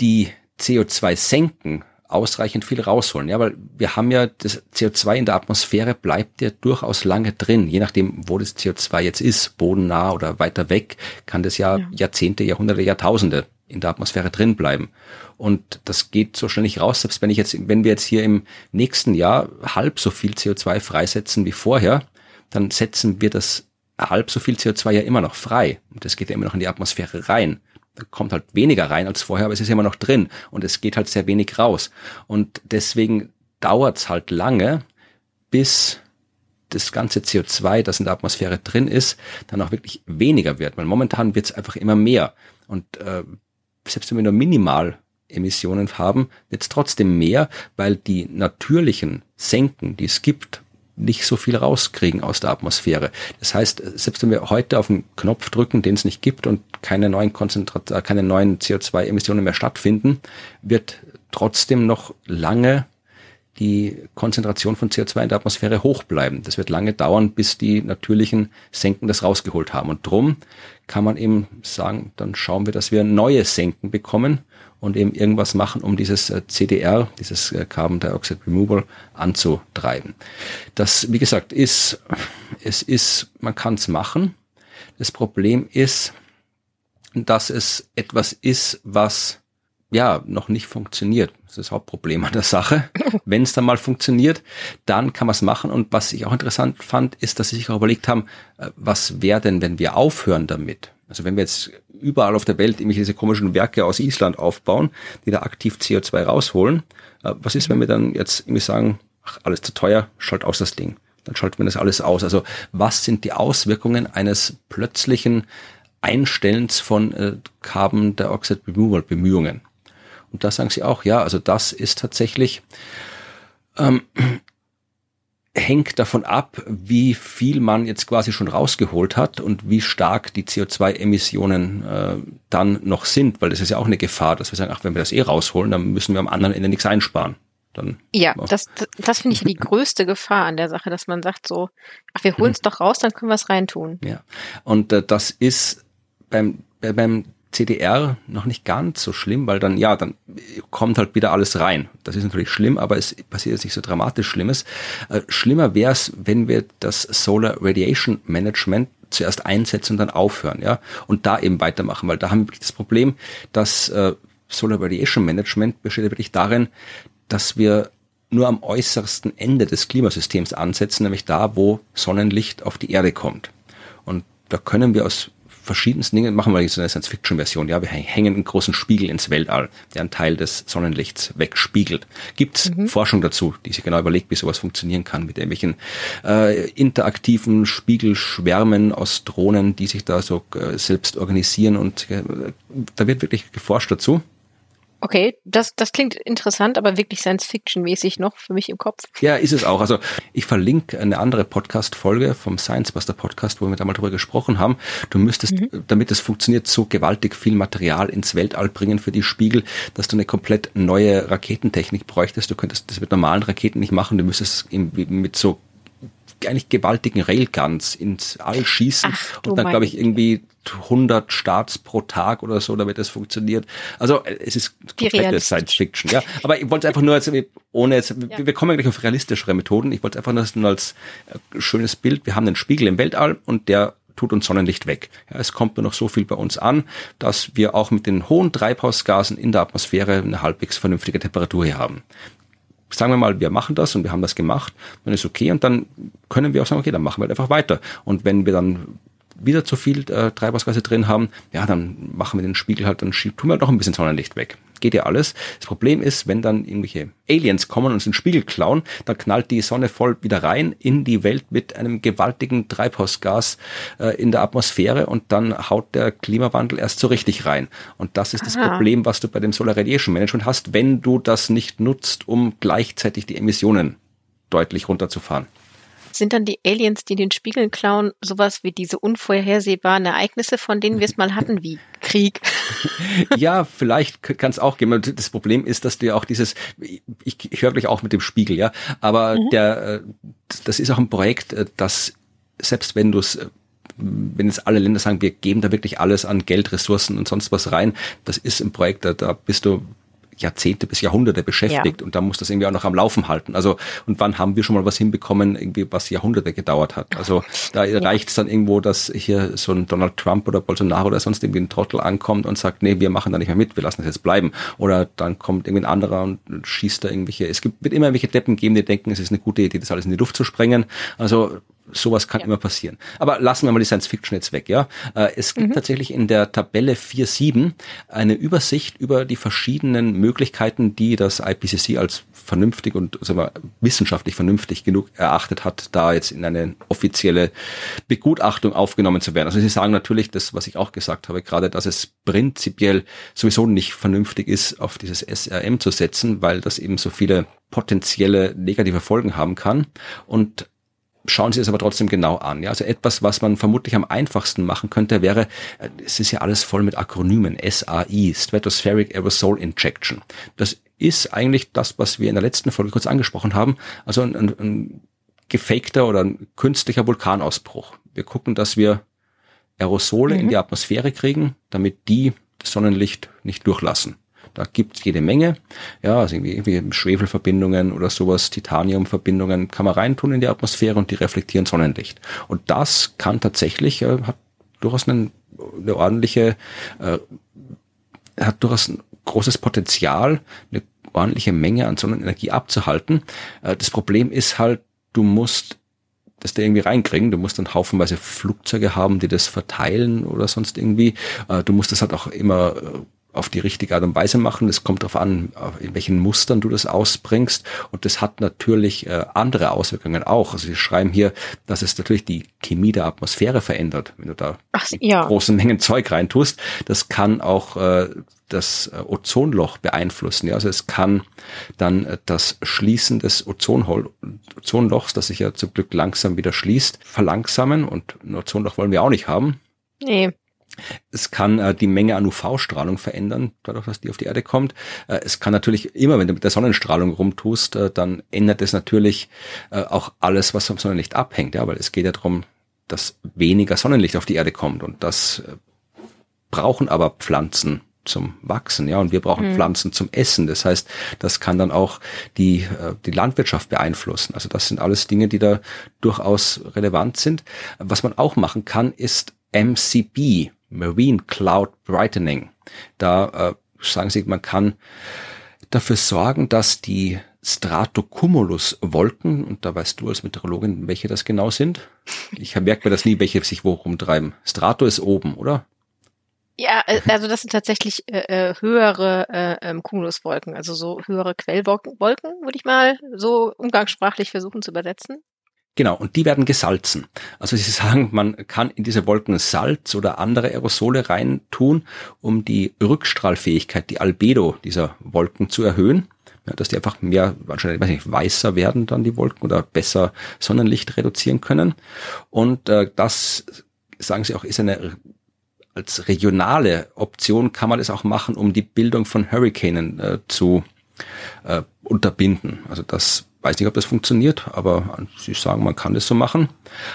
die CO2-Senken ausreichend viel rausholen. Ja, weil wir haben ja das CO2 in der Atmosphäre bleibt ja durchaus lange drin, je nachdem, wo das CO2 jetzt ist, bodennah oder weiter weg, kann das ja, ja. Jahrzehnte, Jahrhunderte, Jahrtausende in der Atmosphäre drin bleiben. Und das geht so schnell nicht raus, selbst wenn ich jetzt, wenn wir jetzt hier im nächsten Jahr halb so viel CO2 freisetzen wie vorher, dann setzen wir das halb so viel CO2 ja immer noch frei. Und das geht ja immer noch in die Atmosphäre rein da kommt halt weniger rein als vorher, aber es ist immer noch drin und es geht halt sehr wenig raus. Und deswegen dauert's halt lange, bis das ganze CO2, das in der Atmosphäre drin ist, dann auch wirklich weniger wird. Weil momentan wird's einfach immer mehr. Und äh, selbst wenn wir nur minimal Emissionen haben, wird's trotzdem mehr, weil die natürlichen Senken, die es gibt, nicht so viel rauskriegen aus der Atmosphäre. Das heißt, selbst wenn wir heute auf den Knopf drücken, den es nicht gibt und keine neuen äh, keine neuen CO2-Emissionen mehr stattfinden, wird trotzdem noch lange die Konzentration von CO2 in der Atmosphäre hoch bleiben. Das wird lange dauern, bis die natürlichen Senken das rausgeholt haben. Und drum kann man eben sagen, dann schauen wir, dass wir neue Senken bekommen und eben irgendwas machen, um dieses äh, CDR, dieses äh, Carbon Dioxide Removal anzutreiben. Das, wie gesagt, ist, es ist, man kann es machen. Das Problem ist, dass es etwas ist, was ja noch nicht funktioniert. Das ist das Hauptproblem an der Sache. Wenn es dann mal funktioniert, dann kann man es machen. Und was ich auch interessant fand, ist, dass sie sich auch überlegt haben, äh, was wäre denn, wenn wir aufhören damit? Also wenn wir jetzt überall auf der Welt irgendwelche diese komischen Werke aus Island aufbauen, die da aktiv CO2 rausholen, äh, was ist, wenn wir dann jetzt irgendwie sagen, ach, alles zu teuer, schalt aus das Ding. Dann schalten wir das alles aus. Also was sind die Auswirkungen eines plötzlichen Einstellens von äh, Carbon Dioxide Bemühungen? Und da sagen sie auch, ja, also das ist tatsächlich ähm, hängt davon ab, wie viel man jetzt quasi schon rausgeholt hat und wie stark die CO2-Emissionen äh, dann noch sind, weil das ist ja auch eine Gefahr, dass wir sagen, ach, wenn wir das eh rausholen, dann müssen wir am anderen Ende nichts einsparen. Dann, ja, ja, das, das finde ich die größte Gefahr an der Sache, dass man sagt so, ach, wir holen es mhm. doch raus, dann können wir es reintun. Ja, und äh, das ist beim, beim CDR noch nicht ganz so schlimm, weil dann, ja, dann kommt halt wieder alles rein. Das ist natürlich schlimm, aber es passiert jetzt nicht so dramatisch Schlimmes. Äh, schlimmer wäre es, wenn wir das Solar Radiation Management zuerst einsetzen und dann aufhören, ja, und da eben weitermachen, weil da haben wir wirklich das Problem, dass äh, Solar Radiation Management besteht wirklich darin, dass wir nur am äußersten Ende des Klimasystems ansetzen, nämlich da, wo Sonnenlicht auf die Erde kommt. Und da können wir aus verschiedensten Dingen machen wir jetzt eine Science-Fiction-Version. Ja, wir hängen einen großen Spiegel ins Weltall, der einen Teil des Sonnenlichts wegspiegelt. Gibt es mhm. Forschung dazu, die sich genau überlegt, wie sowas funktionieren kann mit irgendwelchen äh, interaktiven Spiegelschwärmen aus Drohnen, die sich da so äh, selbst organisieren und äh, da wird wirklich geforscht dazu. Okay, das, das klingt interessant, aber wirklich Science-Fiction-mäßig noch für mich im Kopf. Ja, ist es auch. Also ich verlinke eine andere Podcast-Folge vom Science Buster Podcast, wo wir da mal drüber gesprochen haben. Du müsstest, mhm. damit es funktioniert, so gewaltig viel Material ins Weltall bringen für die Spiegel, dass du eine komplett neue Raketentechnik bräuchtest. Du könntest das mit normalen Raketen nicht machen. Du müsstest mit so eigentlich gewaltigen Railguns ins All schießen Ach, und dann glaube ich irgendwie 100 Starts pro Tag oder so, damit das funktioniert. Also es ist komplette Science Fiction, ja. Aber ich wollte einfach nur jetzt, ohne jetzt, ja. wir kommen gleich auf realistischere Methoden. Ich wollte einfach nur als äh, schönes Bild. Wir haben einen Spiegel im Weltall und der tut uns Sonnenlicht weg. Ja, es kommt nur noch so viel bei uns an, dass wir auch mit den hohen Treibhausgasen in der Atmosphäre eine halbwegs vernünftige Temperatur hier haben sagen wir mal, wir machen das und wir haben das gemacht, dann ist okay und dann können wir auch sagen, okay, dann machen wir halt einfach weiter. Und wenn wir dann wieder zu viel äh, Treibhausgase drin haben, ja, dann machen wir den Spiegel halt, dann tun wir halt noch ein bisschen Sonnenlicht weg. Geht ja alles. Das Problem ist, wenn dann irgendwelche Aliens kommen und uns den Spiegel klauen, dann knallt die Sonne voll wieder rein in die Welt mit einem gewaltigen Treibhausgas äh, in der Atmosphäre und dann haut der Klimawandel erst so richtig rein. Und das ist Aha. das Problem, was du bei dem Solar Radiation Management hast, wenn du das nicht nutzt, um gleichzeitig die Emissionen deutlich runterzufahren. Sind dann die Aliens, die den Spiegel klauen, sowas wie diese unvorhersehbaren Ereignisse, von denen wir es mal hatten, wie Krieg? ja, vielleicht kann es auch geben. Das Problem ist, dass du ja auch dieses, ich, ich höre gleich auch mit dem Spiegel, ja, aber mhm. der, äh, das ist auch ein Projekt, äh, das selbst wenn du es äh, wenn jetzt alle Länder sagen, wir geben da wirklich alles an Geld, Ressourcen und sonst was rein, das ist ein Projekt, da, da bist du Jahrzehnte bis Jahrhunderte beschäftigt ja. und da muss das irgendwie auch noch am Laufen halten. Also und wann haben wir schon mal was hinbekommen, irgendwie was Jahrhunderte gedauert hat? Also da ja. reicht es dann irgendwo, dass hier so ein Donald Trump oder Bolsonaro oder sonst irgendwie ein Trottel ankommt und sagt, nee, wir machen da nicht mehr mit, wir lassen das jetzt bleiben. Oder dann kommt irgendwie ein anderer und schießt da irgendwelche. Es gibt wird immer irgendwelche Deppen geben, die denken, es ist eine gute Idee, das alles in die Luft zu sprengen. Also sowas kann ja. immer passieren. Aber lassen wir mal die Science Fiction jetzt weg, ja. Äh, es gibt mhm. tatsächlich in der Tabelle 4.7 eine Übersicht über die verschiedenen Möglichkeiten, die das IPCC als vernünftig und sagen wir, wissenschaftlich vernünftig genug erachtet hat, da jetzt in eine offizielle Begutachtung aufgenommen zu werden. Also Sie sagen natürlich das, was ich auch gesagt habe, gerade, dass es prinzipiell sowieso nicht vernünftig ist, auf dieses SRM zu setzen, weil das eben so viele potenzielle negative Folgen haben kann. Und schauen Sie es aber trotzdem genau an. Ja, also etwas, was man vermutlich am einfachsten machen könnte, wäre, äh, es ist ja alles voll mit Akronymen, SAI, Stratospheric Aerosol Injection. Das ist eigentlich das, was wir in der letzten Folge kurz angesprochen haben, also ein, ein, ein gefakter oder ein künstlicher Vulkanausbruch. Wir gucken, dass wir Aerosole mhm. in die Atmosphäre kriegen, damit die das Sonnenlicht nicht durchlassen. Da gibt's jede Menge. Ja, also irgendwie, irgendwie Schwefelverbindungen oder sowas, Titaniumverbindungen kann man reintun in die Atmosphäre und die reflektieren Sonnenlicht. Und das kann tatsächlich, äh, hat durchaus einen, eine ordentliche, äh, hat durchaus ein großes Potenzial, eine ordentliche Menge an Sonnenenergie abzuhalten. Äh, das Problem ist halt, du musst das da irgendwie reinkriegen. Du musst dann haufenweise Flugzeuge haben, die das verteilen oder sonst irgendwie. Äh, du musst das halt auch immer äh, auf die richtige Art und Weise machen. Es kommt darauf an, in welchen Mustern du das ausbringst. Und das hat natürlich äh, andere Auswirkungen auch. Also wir schreiben hier, dass es natürlich die Chemie der Atmosphäre verändert, wenn du da Ach, ja. große Mengen Zeug reintust. Das kann auch äh, das äh, Ozonloch beeinflussen. Ja, also es kann dann äh, das Schließen des Ozonhol Ozonlochs, das sich ja zum Glück langsam wieder schließt, verlangsamen. Und ein Ozonloch wollen wir auch nicht haben. Nee. Es kann äh, die Menge an UV-Strahlung verändern, dadurch, dass die auf die Erde kommt. Äh, es kann natürlich immer, wenn du mit der Sonnenstrahlung rumtust, äh, dann ändert es natürlich äh, auch alles, was vom Sonnenlicht abhängt, ja, weil es geht ja darum, dass weniger Sonnenlicht auf die Erde kommt und das äh, brauchen aber Pflanzen zum Wachsen, ja, und wir brauchen mhm. Pflanzen zum Essen. Das heißt, das kann dann auch die, äh, die Landwirtschaft beeinflussen. Also das sind alles Dinge, die da durchaus relevant sind. Was man auch machen kann, ist MCB, Marine Cloud Brightening. Da äh, sagen sie, man kann dafür sorgen, dass die Stratocumulus-Wolken, und da weißt du als Meteorologin, welche das genau sind. Ich merke mir das nie, welche sich wo rumtreiben. Strato ist oben, oder? Ja, äh, also das sind tatsächlich äh, äh, höhere äh, ähm, Cumuluswolken, also so höhere Quellwolken, würde ich mal so umgangssprachlich versuchen zu übersetzen. Genau, und die werden gesalzen. Also Sie sagen, man kann in diese Wolken Salz oder andere Aerosole reintun, um die Rückstrahlfähigkeit, die Albedo dieser Wolken zu erhöhen. Ja, dass die einfach mehr, wahrscheinlich weiß nicht, weißer werden dann die Wolken oder besser Sonnenlicht reduzieren können. Und äh, das, sagen Sie auch, ist eine als regionale Option kann man das auch machen, um die Bildung von Hurricanen äh, zu äh, unterbinden. Also das weiß nicht, ob das funktioniert, aber Sie sagen, man kann das so machen.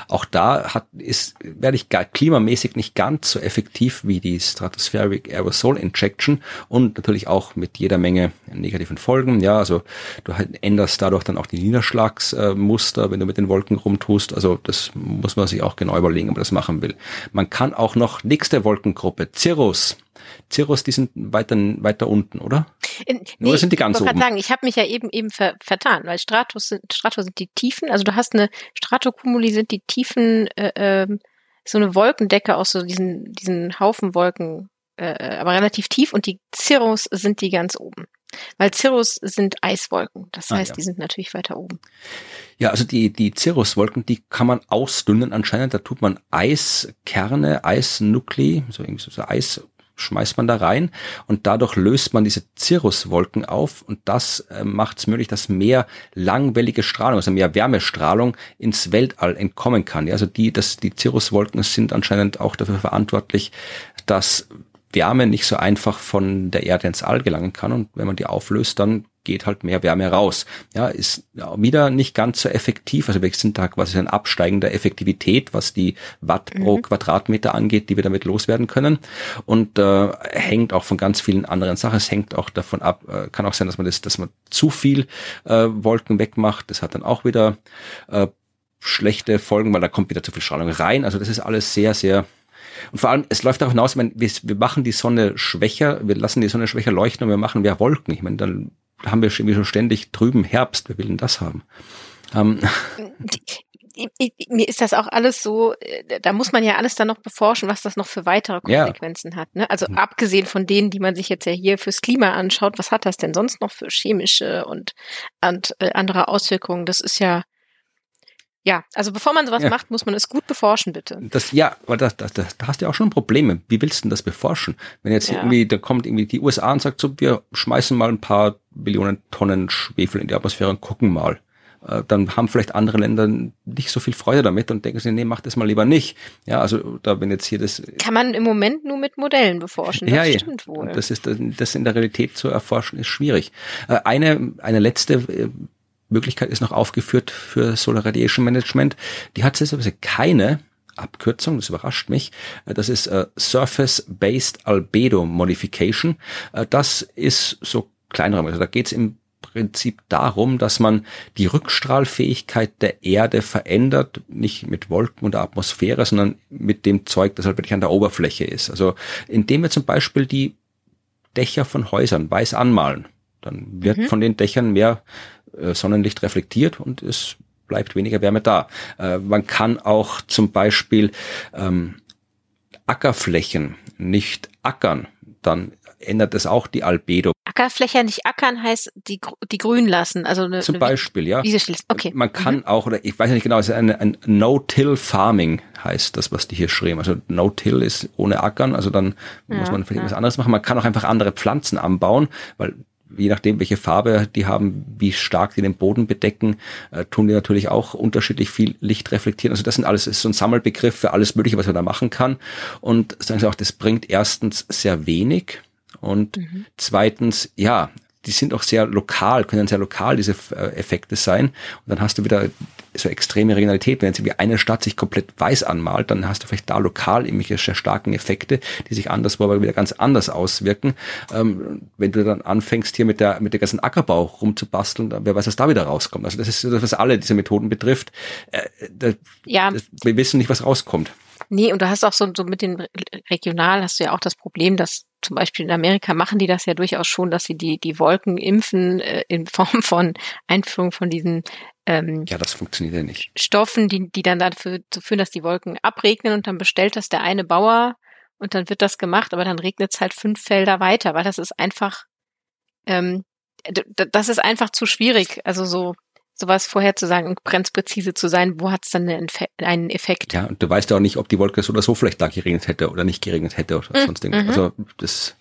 Auch da hat, ist, werde ich gar klimamäßig nicht ganz so effektiv wie die Stratospheric Aerosol Injection und natürlich auch mit jeder Menge negativen Folgen. Ja, also du änderst dadurch dann auch die Niederschlagsmuster, wenn du mit den Wolken rumtust. Also das muss man sich auch genau überlegen, ob man das machen will. Man kann auch noch nächste Wolkengruppe, Cirrus, Cirrus, die sind weiter, weiter unten, oder? In, nee, oder sind die ganz ich oben? sagen, ich habe mich ja eben eben ver, vertan, weil Stratos sind, Stratos sind die Tiefen, also du hast eine Stratokumuli sind die Tiefen, äh, äh, so eine Wolkendecke aus so diesen, diesen Haufen Wolken, äh, äh, aber relativ tief und die Cirrus sind die ganz oben. Weil Cirrus sind Eiswolken. Das ah, heißt, ja. die sind natürlich weiter oben. Ja, also die, die Cirruswolken, die kann man ausdünnen anscheinend. Da tut man Eiskerne, Eisnuklei, so irgendwie so Eis schmeißt man da rein und dadurch löst man diese Cirruswolken auf und das äh, macht es möglich, dass mehr langwellige Strahlung, also mehr Wärmestrahlung ins Weltall entkommen kann. Ja, also die, das, die Cirruswolken sind anscheinend auch dafür verantwortlich, dass Wärme nicht so einfach von der Erde ins All gelangen kann und wenn man die auflöst, dann geht halt mehr Wärme raus. Ja, ist wieder nicht ganz so effektiv. Also wir sind da quasi ein absteigender Effektivität, was die Watt pro mhm. Quadratmeter angeht, die wir damit loswerden können. Und äh, hängt auch von ganz vielen anderen Sachen. Es hängt auch davon ab, äh, kann auch sein, dass man das, dass man zu viel äh, Wolken wegmacht. Das hat dann auch wieder äh, schlechte Folgen, weil da kommt wieder zu viel Strahlung rein. Also das ist alles sehr, sehr und vor allem, es läuft darauf hinaus, ich meine, wir, wir machen die Sonne schwächer, wir lassen die Sonne schwächer leuchten und wir machen mehr Wolken. Ich meine, dann haben wir schon, schon ständig drüben Herbst. Wer will denn das haben? Ähm. Mir ist das auch alles so, äh, da muss man ja alles dann noch beforschen, was das noch für weitere Konsequenzen ja. hat. Ne? Also abgesehen von denen, die man sich jetzt ja hier fürs Klima anschaut, was hat das denn sonst noch für chemische und, und äh, andere Auswirkungen? Das ist ja, ja, also bevor man sowas ja. macht, muss man es gut beforschen, bitte. Das, ja, aber da, da, da hast du ja auch schon Probleme. Wie willst du denn das beforschen? Wenn jetzt ja. irgendwie, da kommt irgendwie die USA und sagt so, wir schmeißen mal ein paar Billionen Tonnen Schwefel in die Atmosphäre und gucken mal. Äh, dann haben vielleicht andere Länder nicht so viel Freude damit und denken sich, nee, mach das mal lieber nicht. Ja, also da wenn jetzt hier das. Kann man im Moment nur mit Modellen beforschen. Das ja, stimmt ja. wohl. Das ist das in der Realität zu erforschen ist schwierig. Äh, eine eine letzte äh, Möglichkeit ist noch aufgeführt für Solar Radiation Management. Die hat seltsamerweise keine Abkürzung, das überrascht mich. Äh, das ist äh, Surface-Based Albedo Modification. Äh, das ist so kleinerer, also da geht es im Prinzip darum, dass man die Rückstrahlfähigkeit der Erde verändert, nicht mit Wolken und der Atmosphäre, sondern mit dem Zeug, das halt wirklich an der Oberfläche ist. Also indem wir zum Beispiel die Dächer von Häusern weiß anmalen, dann wird mhm. von den Dächern mehr Sonnenlicht reflektiert und es bleibt weniger Wärme da. Äh, man kann auch zum Beispiel ähm, Ackerflächen nicht ackern, dann ändert es auch die Albedo. Ackerfläche nicht ackern heißt die, die grün lassen, also eine, zum Beispiel, ja. Wiese schließen. Okay. Man kann mhm. auch oder ich weiß nicht genau, es ist ein, ein No-Till Farming heißt das, was die hier schreiben. Also No-Till ist ohne Ackern, also dann ja, muss man vielleicht ja. was anderes machen. Man kann auch einfach andere Pflanzen anbauen, weil je nachdem, welche Farbe die haben, wie stark die den Boden bedecken, äh, tun die natürlich auch unterschiedlich viel Licht reflektieren. Also das sind alles ist so ein Sammelbegriff für alles Mögliche, was man da machen kann. Und sagen Sie auch, das bringt erstens sehr wenig und mhm. zweitens, ja, die sind auch sehr lokal, können sehr lokal diese äh, Effekte sein. Und dann hast du wieder so extreme Regionalität. Wenn jetzt wie eine Stadt sich komplett weiß anmalt, dann hast du vielleicht da lokal irgendwelche sehr starken Effekte, die sich anderswo aber wieder ganz anders auswirken. Ähm, wenn du dann anfängst, hier mit der, mit der ganzen Ackerbau rumzubasteln, wer weiß, was da wieder rauskommt. Also das ist das, was alle diese Methoden betrifft. Äh, das, ja. Das, wir wissen nicht, was rauskommt. Nee, und du hast auch so, so mit den regional hast du ja auch das Problem, dass zum Beispiel in Amerika machen die das ja durchaus schon, dass sie die, die Wolken impfen äh, in Form von Einführung von diesen ähm, ja, das funktioniert ja nicht. Stoffen, die, die dann dafür zu führen, dass die Wolken abregnen und dann bestellt das der eine Bauer und dann wird das gemacht, aber dann regnet es halt fünf Felder weiter, weil das ist einfach, ähm, das ist einfach zu schwierig. Also so sowas vorherzusagen und ganz präzise zu sein, wo hat es dann einen Effekt? Ja, und du weißt ja auch nicht, ob die Wolke so oder so vielleicht da geregnet hätte oder nicht geregnet hätte oder mhm. sonst irgendwas. Mhm. Also das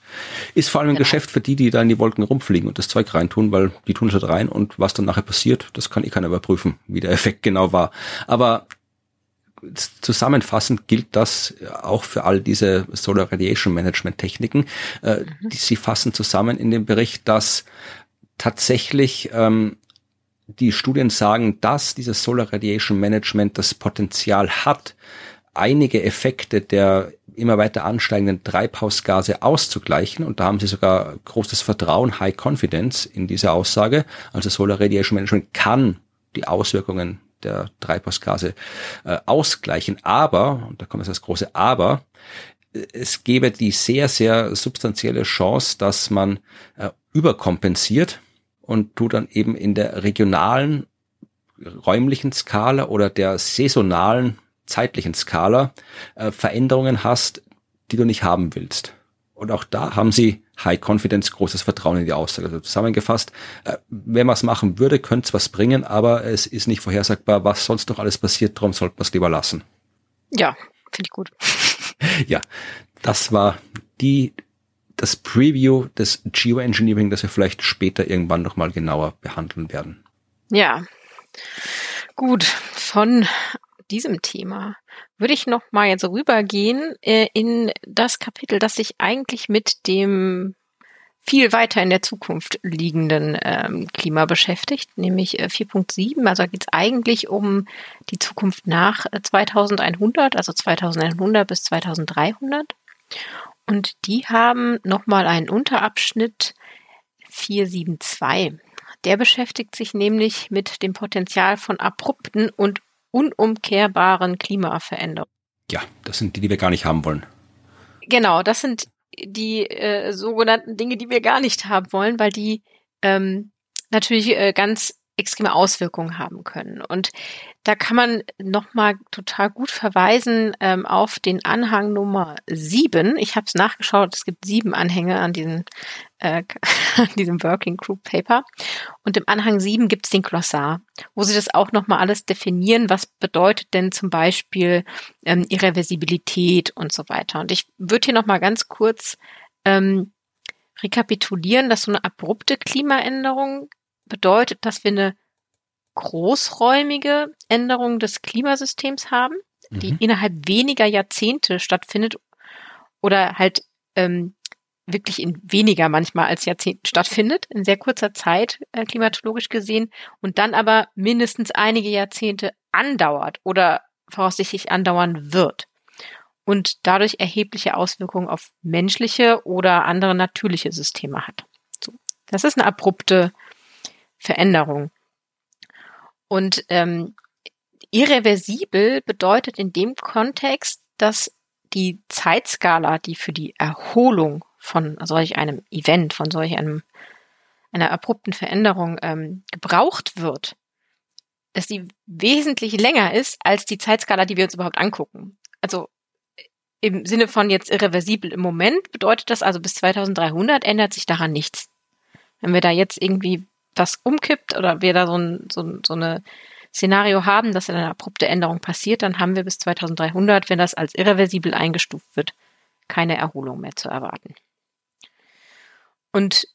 ist vor allem ein genau. Geschäft für die, die da in die Wolken rumfliegen und das Zeug reintun, weil die tun es halt rein und was dann nachher passiert, das kann eh keiner überprüfen, wie der Effekt genau war. Aber zusammenfassend gilt das auch für all diese Solar Radiation Management Techniken. Äh, mhm. die, sie fassen zusammen in dem Bericht, dass tatsächlich ähm, die Studien sagen, dass dieses Solar Radiation Management das Potenzial hat, einige Effekte der immer weiter ansteigenden Treibhausgase auszugleichen. Und da haben sie sogar großes Vertrauen, High Confidence in diese Aussage. Also Solar Radiation Management kann die Auswirkungen der Treibhausgase äh, ausgleichen. Aber, und da kommt jetzt das große Aber, es gäbe die sehr, sehr substanzielle Chance, dass man äh, überkompensiert und du dann eben in der regionalen räumlichen Skala oder der saisonalen zeitlichen Skala äh, Veränderungen hast, die du nicht haben willst. Und auch da haben sie High Confidence, großes Vertrauen in die Aussage. Also zusammengefasst, äh, wenn man es machen würde, könnte es was bringen, aber es ist nicht vorhersagbar, was sonst noch alles passiert, darum sollte man es lieber lassen. Ja, finde ich gut. ja, das war die das Preview des Geoengineering, das wir vielleicht später irgendwann nochmal genauer behandeln werden. Ja, gut. Von diesem Thema würde ich noch mal jetzt rübergehen äh, in das Kapitel, das sich eigentlich mit dem viel weiter in der Zukunft liegenden ähm, Klima beschäftigt, nämlich äh, 4.7. Also geht es eigentlich um die Zukunft nach 2100, äh, also 2100 bis 2300. Und die haben nochmal einen Unterabschnitt 472. Der beschäftigt sich nämlich mit dem Potenzial von abrupten und unumkehrbaren Klimaveränderungen. Ja, das sind die, die wir gar nicht haben wollen. Genau, das sind die äh, sogenannten Dinge, die wir gar nicht haben wollen, weil die ähm, natürlich äh, ganz extreme Auswirkungen haben können. Und da kann man nochmal total gut verweisen ähm, auf den Anhang Nummer sieben. Ich habe es nachgeschaut, es gibt sieben Anhänge an diesem, äh, an diesem Working Group Paper. Und im Anhang sieben gibt es den Glossar, wo sie das auch nochmal alles definieren, was bedeutet denn zum Beispiel ähm, Irreversibilität und so weiter. Und ich würde hier nochmal ganz kurz ähm, rekapitulieren, dass so eine abrupte Klimaänderung bedeutet, dass wir eine großräumige Änderung des Klimasystems haben, die mhm. innerhalb weniger Jahrzehnte stattfindet oder halt ähm, wirklich in weniger manchmal als Jahrzehnten stattfindet, in sehr kurzer Zeit äh, klimatologisch gesehen und dann aber mindestens einige Jahrzehnte andauert oder voraussichtlich andauern wird und dadurch erhebliche Auswirkungen auf menschliche oder andere natürliche Systeme hat. So. Das ist eine abrupte Veränderung. Und ähm, irreversibel bedeutet in dem Kontext, dass die Zeitskala, die für die Erholung von solch einem Event, von solch einem einer abrupten Veränderung ähm, gebraucht wird, dass die wesentlich länger ist als die Zeitskala, die wir uns überhaupt angucken. Also im Sinne von jetzt irreversibel im Moment bedeutet das also bis 2300 ändert sich daran nichts. Wenn wir da jetzt irgendwie was umkippt oder wir da so, ein, so, so eine Szenario haben, dass eine abrupte Änderung passiert, dann haben wir bis 2300, wenn das als irreversibel eingestuft wird, keine Erholung mehr zu erwarten. Und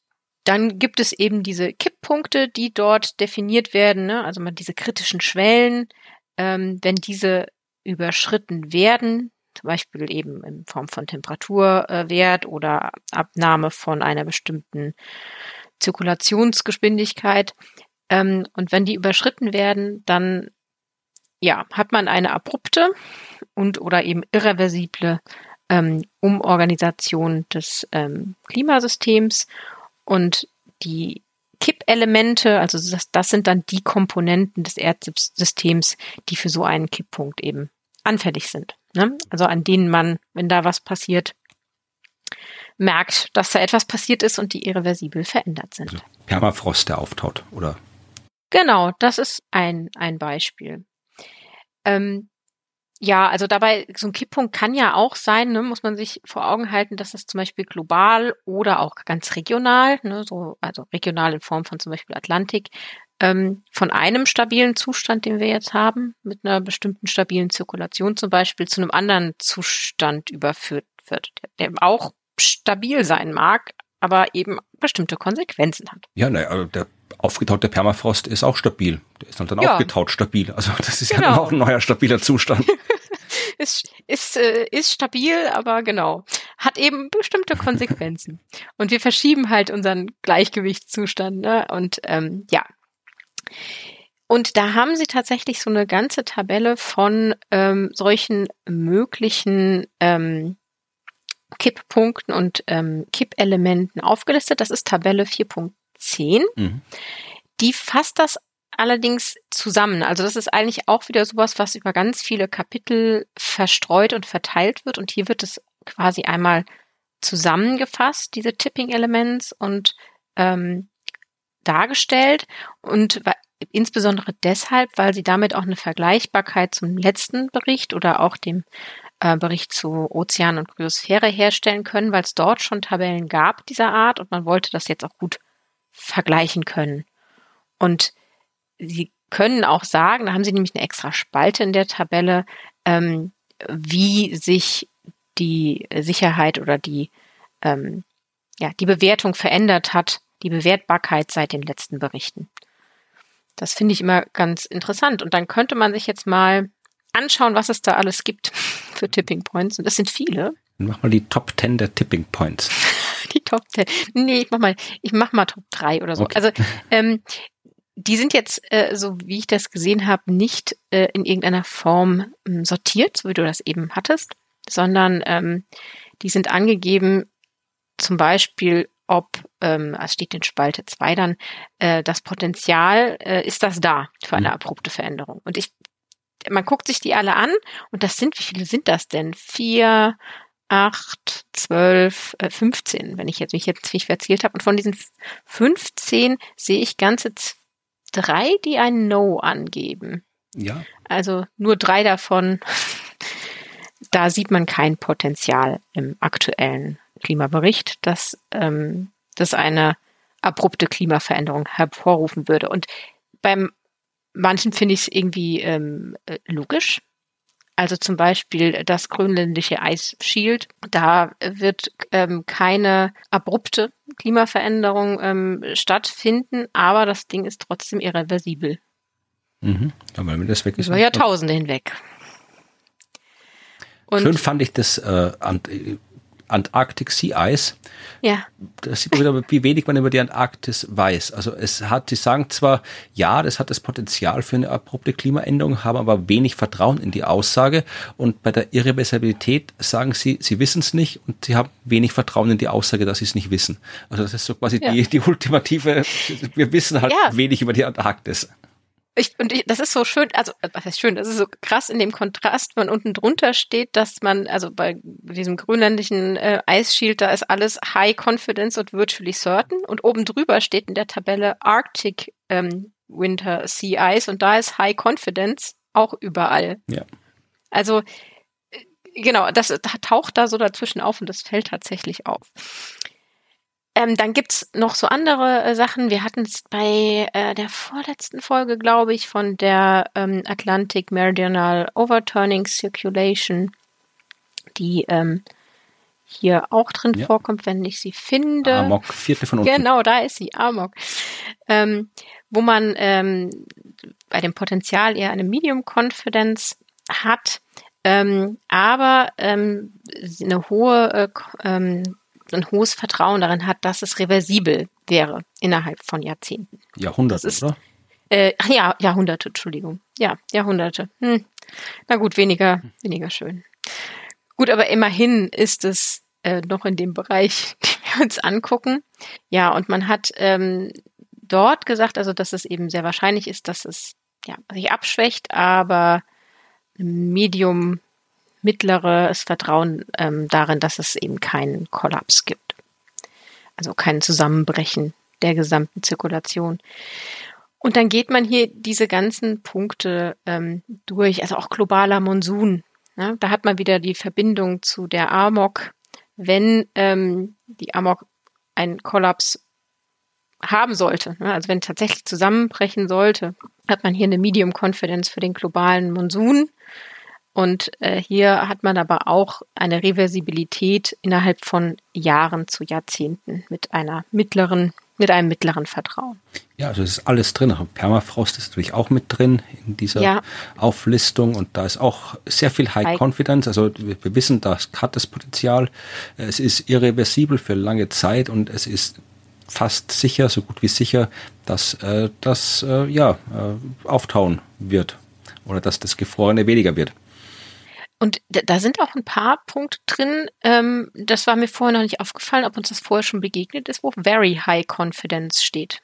dann gibt es eben diese Kipppunkte, die dort definiert werden, ne? also diese kritischen Schwellen, ähm, wenn diese überschritten werden, zum Beispiel eben in Form von Temperaturwert oder Abnahme von einer bestimmten Zirkulationsgeschwindigkeit. Ähm, und wenn die überschritten werden, dann ja, hat man eine abrupte und oder eben irreversible ähm, Umorganisation des ähm, Klimasystems und die Kippelemente, also das, das sind dann die Komponenten des Erdsystems, die für so einen Kipppunkt eben anfällig sind. Ne? Also an denen man, wenn da was passiert, merkt, dass da etwas passiert ist und die irreversibel verändert sind. Also Permafrost, der auftaut, oder? Genau, das ist ein, ein Beispiel. Ähm, ja, also dabei, so ein Kipppunkt kann ja auch sein, ne, muss man sich vor Augen halten, dass das zum Beispiel global oder auch ganz regional, ne, so, also regional in Form von zum Beispiel Atlantik, ähm, von einem stabilen Zustand, den wir jetzt haben, mit einer bestimmten stabilen Zirkulation zum Beispiel, zu einem anderen Zustand überführt wird, der, der auch stabil sein mag, aber eben bestimmte Konsequenzen hat. Ja, naja, also der aufgetaute Permafrost ist auch stabil. Der ist dann ja. aufgetaut stabil. Also das ist genau. ja auch ein neuer stabiler Zustand. ist, ist, äh, ist stabil, aber genau. Hat eben bestimmte Konsequenzen. Und wir verschieben halt unseren Gleichgewichtszustand. Ne? Und ähm, ja, Und da haben sie tatsächlich so eine ganze Tabelle von ähm, solchen möglichen ähm, Kipppunkten und ähm, Kippelementen aufgelistet. Das ist Tabelle 4.10. Mhm. Die fasst das allerdings zusammen. Also das ist eigentlich auch wieder sowas, was über ganz viele Kapitel verstreut und verteilt wird. Und hier wird es quasi einmal zusammengefasst, diese Tipping Elements und ähm, dargestellt. Und insbesondere deshalb, weil sie damit auch eine Vergleichbarkeit zum letzten Bericht oder auch dem äh, Bericht zu Ozean und Kryosphäre herstellen können, weil es dort schon Tabellen gab dieser Art und man wollte das jetzt auch gut vergleichen können. Und sie können auch sagen, da haben sie nämlich eine extra Spalte in der Tabelle, ähm, wie sich die Sicherheit oder die, ähm, ja, die Bewertung verändert hat, die Bewertbarkeit seit den letzten Berichten. Das finde ich immer ganz interessant. Und dann könnte man sich jetzt mal anschauen, was es da alles gibt für Tipping Points. Und das sind viele. Mach mal die Top 10 der Tipping Points. die Top 10. Nee, ich mach mal, ich mach mal Top 3 oder so. Okay. Also ähm, die sind jetzt, äh, so wie ich das gesehen habe, nicht äh, in irgendeiner Form ähm, sortiert, so wie du das eben hattest, sondern ähm, die sind angegeben, zum Beispiel, ob, ähm, es steht in Spalte 2 dann, äh, das Potenzial, äh, ist das da für eine mhm. abrupte Veränderung. Und ich, man guckt sich die alle an und das sind, wie viele sind das denn? Vier, acht, zwölf, äh, 15, wenn ich jetzt mich jetzt nicht verzählt habe. Und von diesen 15 sehe ich ganze drei, die ein No angeben. Ja. Also nur drei davon, da sieht man kein Potenzial im aktuellen Klimabericht, dass ähm, das eine abrupte Klimaveränderung hervorrufen würde. Und beim manchen finde ich es irgendwie ähm, äh, logisch, also zum Beispiel das grönländische Eisschild. Da wird ähm, keine abrupte Klimaveränderung ähm, stattfinden, aber das Ding ist trotzdem irreversibel. Mhm. Aber wenn das weg ist. Über Jahrtausende hinweg. Und Schön fand ich das äh, Antarctic Sea Ice. Ja. Da sieht man wieder, wie wenig man über die Antarktis weiß. Also es hat, sie sagen zwar, ja, das hat das Potenzial für eine abrupte Klimaänderung, haben aber wenig Vertrauen in die Aussage. Und bei der Irreversibilität sagen sie, sie wissen es nicht und sie haben wenig Vertrauen in die Aussage, dass sie es nicht wissen. Also das ist so quasi ja. die, die ultimative, wir wissen halt ja. wenig über die Antarktis. Ich, und ich, das ist so schön, also was heißt schön, das ist so krass in dem Kontrast, wenn unten drunter steht, dass man, also bei diesem grönländischen äh, Eisschild, da ist alles High Confidence und Virtually Certain und oben drüber steht in der Tabelle Arctic ähm, Winter Sea Ice und da ist High Confidence auch überall. Ja. Also äh, genau, das taucht da so dazwischen auf und das fällt tatsächlich auf. Ähm, dann gibt's noch so andere äh, Sachen. Wir hatten es bei äh, der vorletzten Folge, glaube ich, von der ähm, Atlantic Meridional Overturning Circulation, die ähm, hier auch drin ja. vorkommt, wenn ich sie finde. Amok, vierte von unten. Genau, da ist sie, Amok. Ähm, wo man ähm, bei dem Potenzial eher eine Medium Confidence hat, ähm, aber ähm, eine hohe äh, ähm, ein hohes Vertrauen darin hat, dass es reversibel wäre innerhalb von Jahrzehnten. Jahrhunderte, ist, oder? Äh, ja, Jahrhunderte, Entschuldigung. Ja, Jahrhunderte. Hm. Na gut, weniger, weniger schön. Gut, aber immerhin ist es äh, noch in dem Bereich, den wir uns angucken. Ja, und man hat ähm, dort gesagt, also dass es eben sehr wahrscheinlich ist, dass es ja, sich abschwächt, aber Medium mittleres Vertrauen ähm, darin, dass es eben keinen Kollaps gibt. Also kein Zusammenbrechen der gesamten Zirkulation. Und dann geht man hier diese ganzen Punkte ähm, durch, also auch globaler Monsun. Ja, da hat man wieder die Verbindung zu der Amok. Wenn ähm, die Amok einen Kollaps haben sollte, ne, also wenn tatsächlich zusammenbrechen sollte, hat man hier eine Medium Confidence für den globalen Monsun und äh, hier hat man aber auch eine Reversibilität innerhalb von Jahren zu Jahrzehnten mit einer mittleren, mit einem mittleren Vertrauen. Ja, also es ist alles drin. Permafrost ist natürlich auch mit drin in dieser ja. Auflistung und da ist auch sehr viel High, High. Confidence. Also wir, wir wissen, das hat das Potenzial. Es ist irreversibel für lange Zeit und es ist fast sicher, so gut wie sicher, dass äh, das äh, ja äh, auftauen wird oder dass das Gefrorene weniger wird. Und da sind auch ein paar Punkte drin, ähm, das war mir vorher noch nicht aufgefallen, ob uns das vorher schon begegnet ist, wo Very High Confidence steht.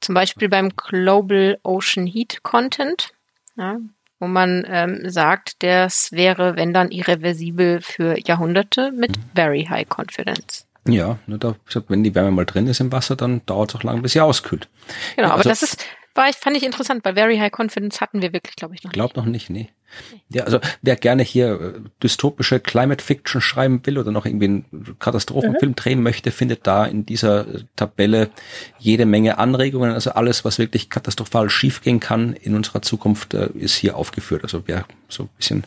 Zum Beispiel beim Global Ocean Heat Content, ja, wo man ähm, sagt, das wäre, wenn dann irreversibel für Jahrhunderte mit mhm. Very High Confidence. Ja, nur da, wenn die Wärme mal drin ist im Wasser, dann dauert es auch lange, bis sie auskühlt. Genau, ja, also, aber das ist, war ich, fand ich interessant, weil Very High Confidence hatten wir wirklich, glaube ich, noch glaub nicht. Glaub noch nicht, nee. Ja, also wer gerne hier äh, dystopische Climate Fiction schreiben will oder noch irgendwie einen Katastrophenfilm mhm. drehen möchte, findet da in dieser Tabelle jede Menge Anregungen. Also alles, was wirklich katastrophal schiefgehen kann in unserer Zukunft, äh, ist hier aufgeführt. Also wer so ein bisschen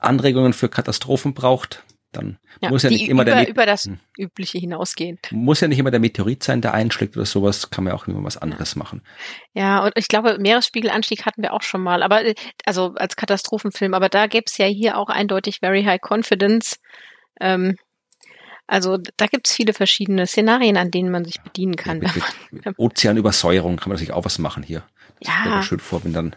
Anregungen für Katastrophen braucht, dann ja, muss ja nicht immer über, der über das hm. Übliche hinausgehen. Muss ja nicht immer der Meteorit sein, der einschlägt oder sowas, kann man ja auch immer was anderes machen. Ja, und ich glaube, Meeresspiegelanstieg hatten wir auch schon mal, aber also als Katastrophenfilm, aber da gäbe es ja hier auch eindeutig Very High Confidence. Ähm, also da gibt es viele verschiedene Szenarien, an denen man sich bedienen kann. Ja, mit, mit Ozeanübersäuerung kann man sich auch was machen hier. Das ja. mir schön vor, wenn dann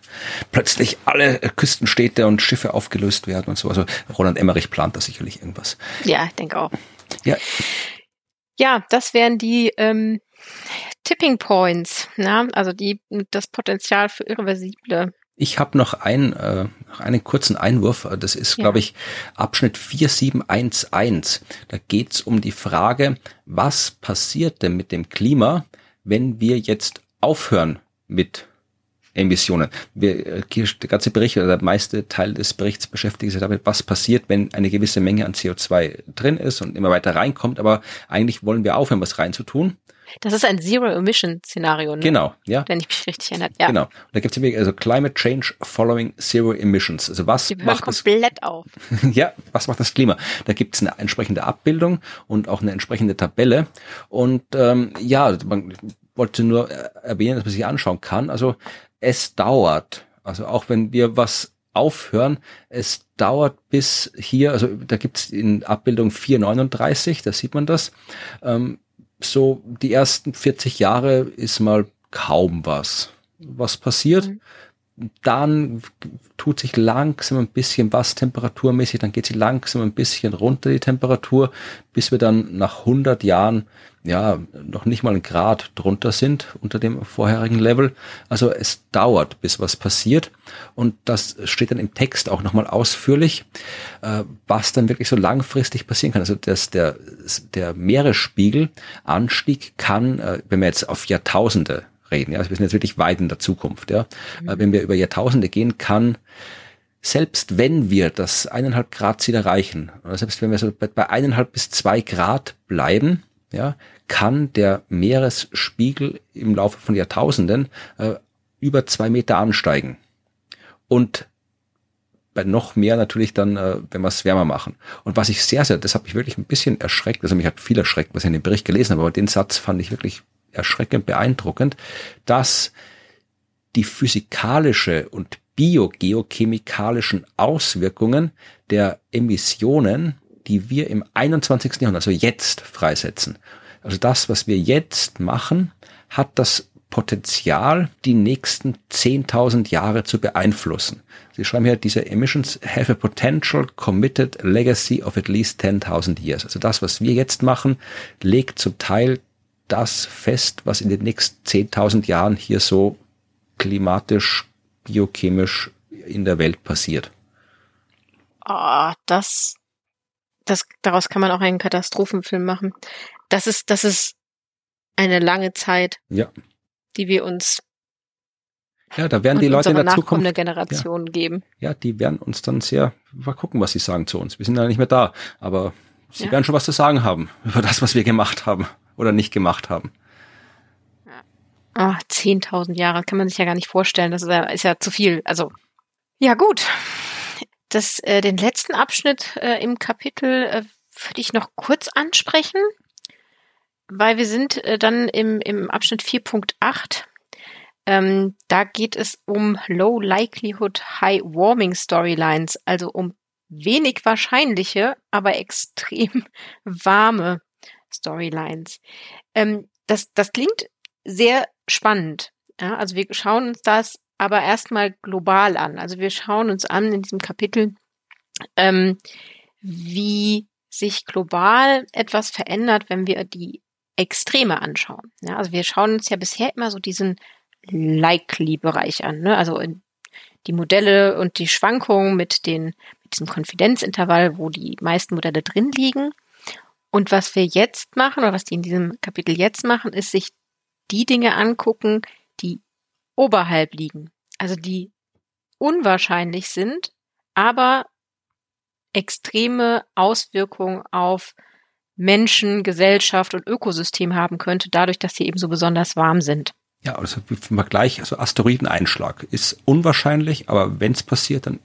plötzlich alle Küstenstädte und Schiffe aufgelöst werden und so. Also Roland Emmerich plant da sicherlich irgendwas. Ja, ich denke auch. Ja. Ja, das wären die ähm, Tipping Points, na? also die das Potenzial für irreversible ich habe noch ein, äh, einen kurzen Einwurf. Das ist, ja. glaube ich, Abschnitt 4711. Da geht's um die Frage, was passiert denn mit dem Klima, wenn wir jetzt aufhören mit Emissionen. Wir, äh, der ganze Bericht oder der meiste Teil des Berichts beschäftigt sich damit, was passiert, wenn eine gewisse Menge an CO2 drin ist und immer weiter reinkommt. Aber eigentlich wollen wir aufhören, was reinzutun. Das ist ein Zero-Emission-Szenario, ne? Genau, ja. Wenn ich mich richtig erinnere. Ja. Genau. Und da gibt es also Climate Change following Zero Emissions. Also was Die macht komplett das, auf. ja, was macht das Klima? Da gibt es eine entsprechende Abbildung und auch eine entsprechende Tabelle. Und ähm, ja, man wollte nur erwähnen, dass man sich anschauen kann. Also es dauert. Also auch wenn wir was aufhören, es dauert bis hier, also da gibt's in Abbildung 439, da sieht man das, ähm, so die ersten 40 Jahre ist mal kaum was. Was passiert? Mhm. Dann tut sich langsam ein bisschen was temperaturmäßig, dann geht sie langsam ein bisschen runter die Temperatur, bis wir dann nach 100 Jahren ja noch nicht mal ein Grad drunter sind unter dem vorherigen Level. Also es dauert, bis was passiert und das steht dann im Text auch nochmal ausführlich, äh, was dann wirklich so langfristig passieren kann. Also dass der der Meeresspiegelanstieg kann, äh, wenn wir jetzt auf Jahrtausende reden, ja, also wir sind jetzt wirklich weit in der Zukunft, ja, mhm. wenn wir über Jahrtausende gehen, kann selbst wenn wir das eineinhalb Grad Ziel erreichen, oder selbst wenn wir so bei eineinhalb bis zwei Grad bleiben, ja, kann der Meeresspiegel im Laufe von Jahrtausenden äh, über zwei Meter ansteigen. Und bei noch mehr natürlich dann, äh, wenn wir es wärmer machen. Und was ich sehr, sehr, das hat mich wirklich ein bisschen erschreckt, also mich hat viel erschreckt, was ich in dem Bericht gelesen habe, aber den Satz fand ich wirklich erschreckend beeindruckend, dass die physikalische und biogeochemikalischen Auswirkungen der Emissionen die wir im 21. Jahrhundert, also jetzt freisetzen. Also das, was wir jetzt machen, hat das Potenzial, die nächsten 10.000 Jahre zu beeinflussen. Sie schreiben hier, diese emissions have a potential committed legacy of at least 10.000 years. Also das, was wir jetzt machen, legt zum Teil das fest, was in den nächsten 10.000 Jahren hier so klimatisch, biochemisch in der Welt passiert. Ah, oh, das das, daraus kann man auch einen Katastrophenfilm machen. Das ist, das ist eine lange Zeit, ja. die wir uns ja, da werden die Leute in der Zukunft Generation ja, geben. Ja, die werden uns dann sehr mal gucken, was sie sagen zu uns. Wir sind ja nicht mehr da, aber sie ja. werden schon was zu sagen haben über das, was wir gemacht haben oder nicht gemacht haben. Ah, 10.000 Jahre kann man sich ja gar nicht vorstellen. Das ist ja, ist ja zu viel. Also ja gut, das, äh, den letzten Abschnitt äh, im Kapitel äh, würde ich noch kurz ansprechen, weil wir sind äh, dann im, im Abschnitt 4.8. Ähm, da geht es um Low Likelihood High Warming Storylines, also um wenig wahrscheinliche, aber extrem warme Storylines. Ähm, das, das klingt sehr spannend. Ja, also wir schauen uns das aber erstmal global an. Also wir schauen uns an in diesem Kapitel, ähm, wie sich global etwas verändert, wenn wir die Extreme anschauen. Ja, also wir schauen uns ja bisher immer so diesen Likely-Bereich an, ne? also die Modelle und die Schwankungen mit, den, mit diesem Konfidenzintervall, wo die meisten Modelle drin liegen. Und was wir jetzt machen, oder was die in diesem Kapitel jetzt machen, ist sich die Dinge angucken, die oberhalb liegen. Also die unwahrscheinlich sind, aber extreme Auswirkungen auf Menschen, Gesellschaft und Ökosystem haben könnte, dadurch, dass sie eben so besonders warm sind. Ja, also im Vergleich, also Asteroideneinschlag ist unwahrscheinlich, aber wenn es passiert, dann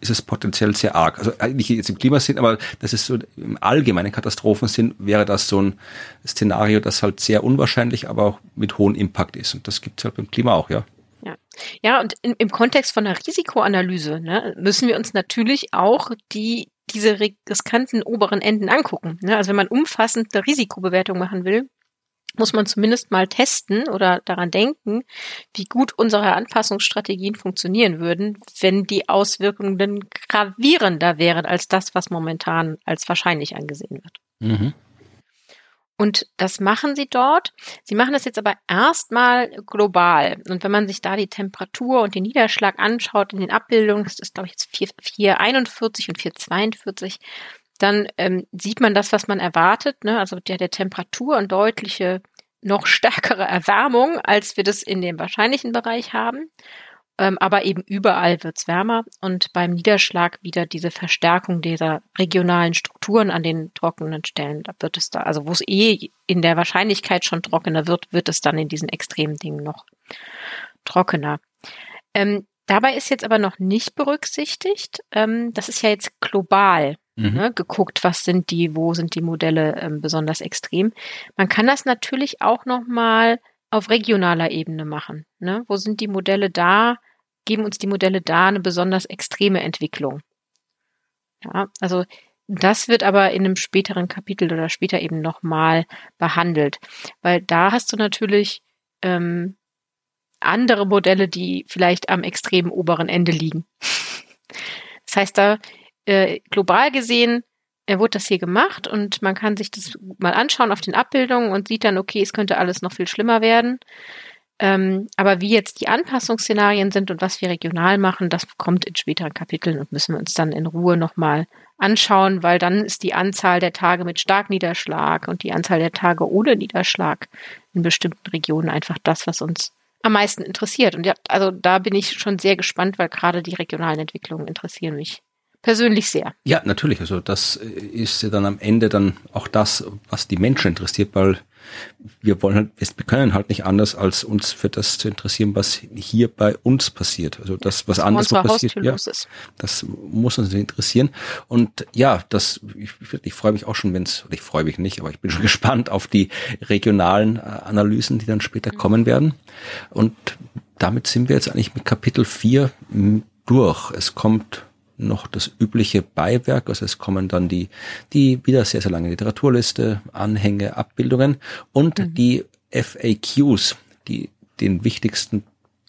ist es potenziell sehr arg. Also nicht jetzt im Klimasinn, aber das ist so im allgemeinen Katastrophensinn wäre das so ein Szenario, das halt sehr unwahrscheinlich, aber auch mit hohem Impact ist. Und das gibt es halt beim Klima auch, ja. Ja, ja und in, im Kontext von einer Risikoanalyse ne, müssen wir uns natürlich auch die diese riskanten oberen Enden angucken. Ne? Also wenn man umfassende Risikobewertung machen will, muss man zumindest mal testen oder daran denken, wie gut unsere Anpassungsstrategien funktionieren würden, wenn die Auswirkungen gravierender wären als das, was momentan als wahrscheinlich angesehen wird. Mhm. Und das machen sie dort. Sie machen das jetzt aber erstmal global. Und wenn man sich da die Temperatur und den Niederschlag anschaut in den Abbildungen, das ist glaube ich jetzt 441 und 442, dann ähm, sieht man das, was man erwartet, ne? also der, der Temperatur und deutliche, noch stärkere Erwärmung, als wir das in dem wahrscheinlichen Bereich haben. Ähm, aber eben überall wird's wärmer und beim Niederschlag wieder diese Verstärkung dieser regionalen Strukturen an den trockenen Stellen. Da wird es da, also wo es eh in der Wahrscheinlichkeit schon trockener wird, wird es dann in diesen extremen Dingen noch trockener. Ähm, dabei ist jetzt aber noch nicht berücksichtigt, ähm, das ist ja jetzt global mhm. ne, geguckt, was sind die, wo sind die Modelle ähm, besonders extrem. Man kann das natürlich auch noch mal auf regionaler Ebene machen. Ne? Wo sind die Modelle da? geben uns die Modelle da eine besonders extreme Entwicklung. Ja, also das wird aber in einem späteren Kapitel oder später eben nochmal behandelt, weil da hast du natürlich ähm, andere Modelle, die vielleicht am extremen oberen Ende liegen. Das heißt, da äh, global gesehen äh, wurde das hier gemacht und man kann sich das mal anschauen auf den Abbildungen und sieht dann, okay, es könnte alles noch viel schlimmer werden. Ähm, aber wie jetzt die Anpassungsszenarien sind und was wir regional machen, das kommt in späteren Kapiteln und müssen wir uns dann in Ruhe nochmal anschauen, weil dann ist die Anzahl der Tage mit Starkniederschlag und die Anzahl der Tage ohne Niederschlag in bestimmten Regionen einfach das, was uns am meisten interessiert. Und ja, also da bin ich schon sehr gespannt, weil gerade die regionalen Entwicklungen interessieren mich persönlich sehr. Ja, natürlich. Also das ist ja dann am Ende dann auch das, was die Menschen interessiert, weil wir wollen halt, wir können halt nicht anders, als uns für das zu interessieren, was hier bei uns passiert. Also das, was anders passiert, ja, das muss uns interessieren. Und ja, das, ich, ich freue mich auch schon, wenn es, ich freue mich nicht, aber ich bin schon gespannt auf die regionalen äh, Analysen, die dann später mhm. kommen werden. Und damit sind wir jetzt eigentlich mit Kapitel 4 durch. Es kommt noch das übliche Beiwerk. Also es kommen dann die, die wieder sehr, sehr lange Literaturliste, Anhänge, Abbildungen und mhm. die FAQs, die den wichtigsten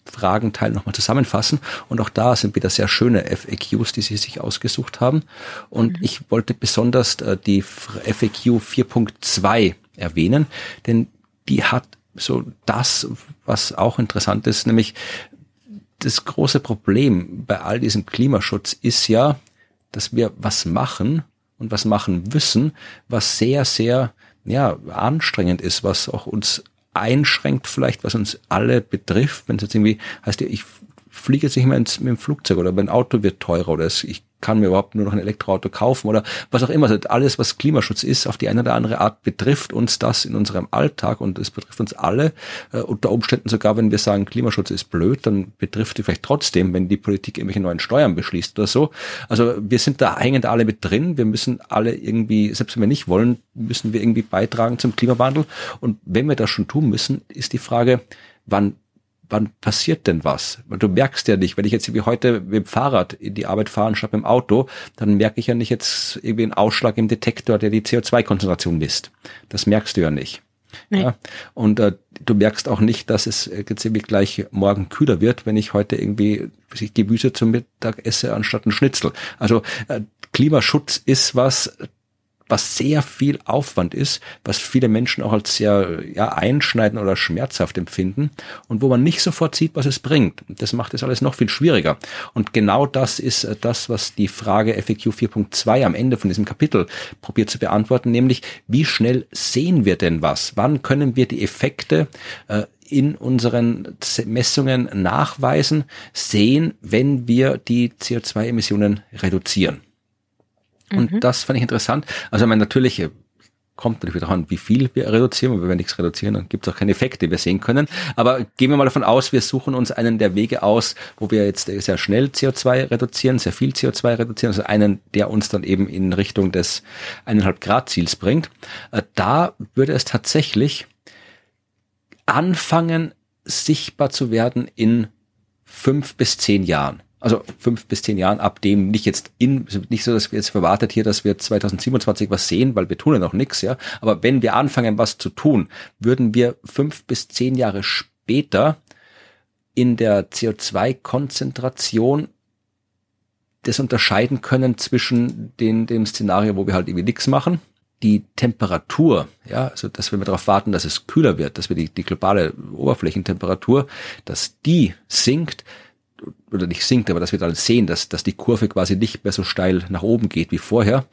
Fragenteil nochmal zusammenfassen. Und auch da sind wieder sehr schöne FAQs, die Sie sich ausgesucht haben. Und mhm. ich wollte besonders äh, die FAQ 4.2 erwähnen, denn die hat so das, was auch interessant ist, nämlich das große Problem bei all diesem Klimaschutz ist ja, dass wir was machen und was machen müssen, was sehr, sehr ja, anstrengend ist, was auch uns einschränkt vielleicht, was uns alle betrifft, wenn es jetzt irgendwie heißt, ich fliege jetzt nicht mehr ins, mit dem Flugzeug oder mein Auto wird teurer oder ich kann mir überhaupt nur noch ein Elektroauto kaufen oder was auch immer. Also alles, was Klimaschutz ist, auf die eine oder andere Art betrifft uns das in unserem Alltag und es betrifft uns alle. Äh, unter Umständen sogar, wenn wir sagen, Klimaschutz ist blöd, dann betrifft die vielleicht trotzdem, wenn die Politik irgendwelche neuen Steuern beschließt oder so. Also wir sind da, hängen da alle mit drin. Wir müssen alle irgendwie, selbst wenn wir nicht wollen, müssen wir irgendwie beitragen zum Klimawandel. Und wenn wir das schon tun müssen, ist die Frage, wann wann passiert denn was? Weil du merkst ja nicht, wenn ich jetzt wie heute mit dem Fahrrad in die Arbeit fahre statt mit dem Auto, dann merke ich ja nicht jetzt irgendwie einen Ausschlag im Detektor, der die CO2-Konzentration misst. Das merkst du ja nicht. Nee. Ja, und äh, du merkst auch nicht, dass es jetzt irgendwie gleich morgen kühler wird, wenn ich heute irgendwie Gemüse zum Mittag esse anstatt ein Schnitzel. Also äh, Klimaschutz ist was, was sehr viel Aufwand ist, was viele Menschen auch als sehr ja, einschneidend oder schmerzhaft empfinden und wo man nicht sofort sieht, was es bringt. Das macht es alles noch viel schwieriger. Und genau das ist äh, das, was die Frage FAQ 4.2 am Ende von diesem Kapitel probiert zu beantworten, nämlich wie schnell sehen wir denn was? Wann können wir die Effekte äh, in unseren Messungen nachweisen, sehen, wenn wir die CO2-Emissionen reduzieren. Und mhm. das fand ich interessant. Also, ich meine, natürlich äh, kommt natürlich wieder an, wie viel wir reduzieren. Und wenn wir nichts reduzieren, dann gibt es auch keine Effekte, die wir sehen können. Aber gehen wir mal davon aus, wir suchen uns einen der Wege aus, wo wir jetzt sehr schnell CO2 reduzieren, sehr viel CO2 reduzieren, also einen, der uns dann eben in Richtung des eineinhalb Grad Ziels bringt. Äh, da würde es tatsächlich anfangen, sichtbar zu werden in fünf bis zehn Jahren also fünf bis zehn Jahren, ab dem nicht jetzt in, nicht so, dass wir jetzt verwartet hier, dass wir 2027 was sehen, weil wir tun ja noch nichts, ja. Aber wenn wir anfangen, was zu tun, würden wir fünf bis zehn Jahre später in der CO2-Konzentration das unterscheiden können zwischen den, dem Szenario, wo wir halt irgendwie nichts machen, die Temperatur, ja, also dass wir darauf warten, dass es kühler wird, dass wir die, die globale Oberflächentemperatur, dass die sinkt, oder nicht sinkt, aber dass wir dann sehen, dass, dass die Kurve quasi nicht mehr so steil nach oben geht wie vorher,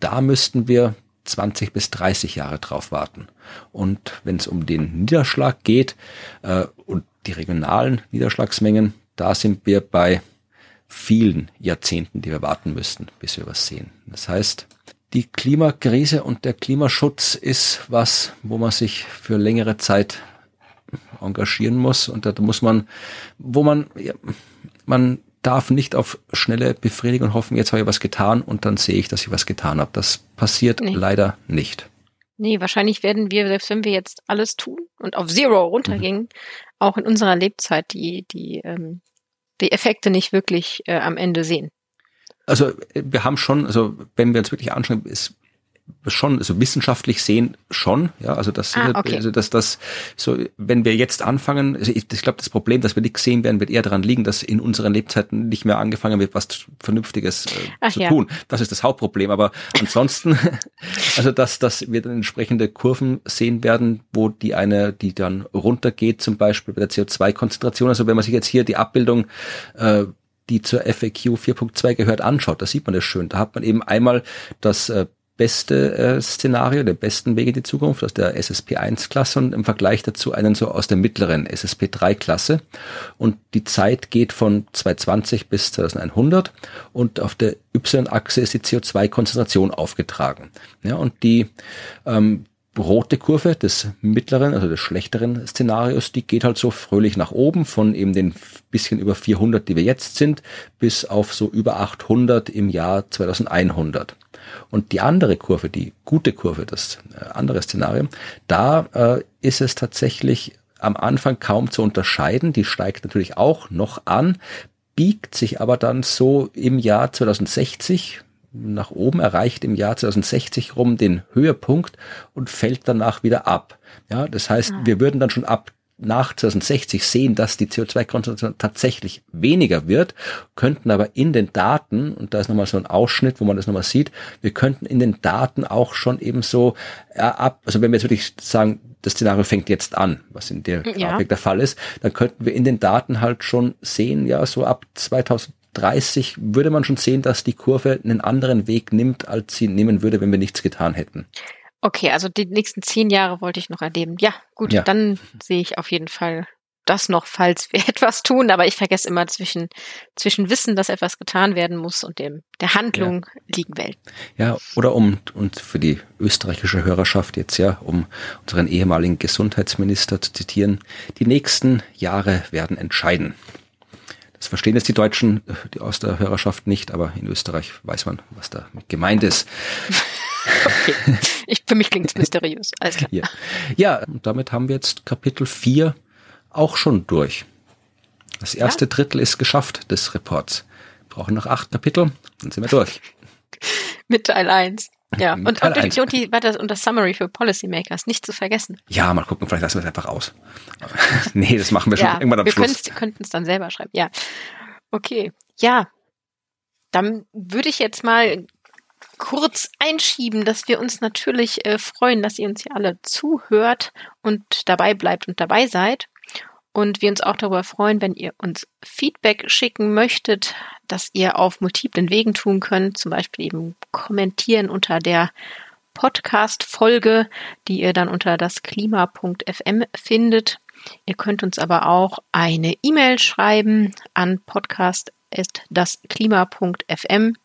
da müssten wir 20 bis 30 Jahre drauf warten. Und wenn es um den Niederschlag geht äh, und die regionalen Niederschlagsmengen, da sind wir bei vielen Jahrzehnten, die wir warten müssten, bis wir was sehen. Das heißt, die Klimakrise und der Klimaschutz ist was, wo man sich für längere Zeit engagieren muss und da muss man, wo man, ja, man darf nicht auf schnelle Befriedigung hoffen, jetzt habe ich was getan und dann sehe ich, dass ich was getan habe. Das passiert nee. leider nicht. Nee, wahrscheinlich werden wir, selbst wenn wir jetzt alles tun und auf Zero runtergingen, mhm. auch in unserer Lebzeit die, die, ähm, die Effekte nicht wirklich äh, am Ende sehen. Also wir haben schon, also wenn wir uns wirklich anschauen, ist schon, also wissenschaftlich sehen schon, ja, also das, ah, okay. also das, das, so, wenn wir jetzt anfangen, also ich, ich glaube, das Problem, dass wir nichts sehen werden, wird eher daran liegen, dass in unseren Lebzeiten nicht mehr angefangen wird, was Vernünftiges äh, zu ja. tun. Das ist das Hauptproblem. Aber ansonsten, also dass, dass wir dann entsprechende Kurven sehen werden, wo die eine, die dann runtergeht, zum Beispiel bei der CO2-Konzentration. Also wenn man sich jetzt hier die Abbildung äh, die zur FAQ 4.2 gehört, anschaut, da sieht man das schön. Da hat man eben einmal das äh, beste äh, Szenario, der besten Wege in die Zukunft aus der SSP1-Klasse und im Vergleich dazu einen so aus der mittleren SSP3-Klasse. Und die Zeit geht von 220 bis 2100 und auf der Y-Achse ist die CO2-Konzentration aufgetragen. Ja, und die ähm, rote Kurve des mittleren, also des schlechteren Szenarios, die geht halt so fröhlich nach oben von eben den bisschen über 400, die wir jetzt sind, bis auf so über 800 im Jahr 2100. Und die andere Kurve, die gute Kurve, das äh, andere Szenario, da äh, ist es tatsächlich am Anfang kaum zu unterscheiden. Die steigt natürlich auch noch an, biegt sich aber dann so im Jahr 2060 nach oben, erreicht im Jahr 2060 rum den Höhepunkt und fällt danach wieder ab. Ja, das heißt, ah. wir würden dann schon ab nach 2060 sehen, dass die CO2-Konzentration tatsächlich weniger wird, könnten aber in den Daten, und da ist nochmal so ein Ausschnitt, wo man das nochmal sieht, wir könnten in den Daten auch schon eben so äh, ab, also wenn wir jetzt wirklich sagen, das Szenario fängt jetzt an, was in der ja. Grafik der Fall ist, dann könnten wir in den Daten halt schon sehen, ja, so ab 2030 würde man schon sehen, dass die Kurve einen anderen Weg nimmt, als sie nehmen würde, wenn wir nichts getan hätten. Okay, also die nächsten zehn Jahre wollte ich noch erleben. Ja, gut, ja. dann sehe ich auf jeden Fall das noch, falls wir etwas tun. Aber ich vergesse immer zwischen, zwischen Wissen, dass etwas getan werden muss und dem, der Handlung ja. liegen Welt. Ja, oder um, und für die österreichische Hörerschaft jetzt ja, um unseren ehemaligen Gesundheitsminister zu zitieren, die nächsten Jahre werden entscheiden. Das verstehen jetzt die Deutschen die aus der Hörerschaft nicht, aber in Österreich weiß man, was da gemeint ist. okay. Ich, für mich klingt es mysteriös. Alles klar. Ja. ja, und damit haben wir jetzt Kapitel 4 auch schon durch. Das erste ja. Drittel ist geschafft des Reports. Wir brauchen noch acht Kapitel, dann sind wir durch. Mit Teil 1. Ja, und, und, die, und, die, war das, und das Summary für Policymakers, nicht zu vergessen. Ja, mal gucken, vielleicht lassen wir es einfach aus. nee, das machen wir schon ja, irgendwann am wir Schluss. Wir könnten es dann selber schreiben, ja. Okay, ja. Dann würde ich jetzt mal kurz einschieben, dass wir uns natürlich äh, freuen, dass ihr uns hier alle zuhört und dabei bleibt und dabei seid. Und wir uns auch darüber freuen, wenn ihr uns Feedback schicken möchtet, dass ihr auf multiplen Wegen tun könnt, zum Beispiel eben kommentieren unter der Podcast-Folge, die ihr dann unter das Klima.fm findet. Ihr könnt uns aber auch eine E-Mail schreiben an podcast.dasklima.fm.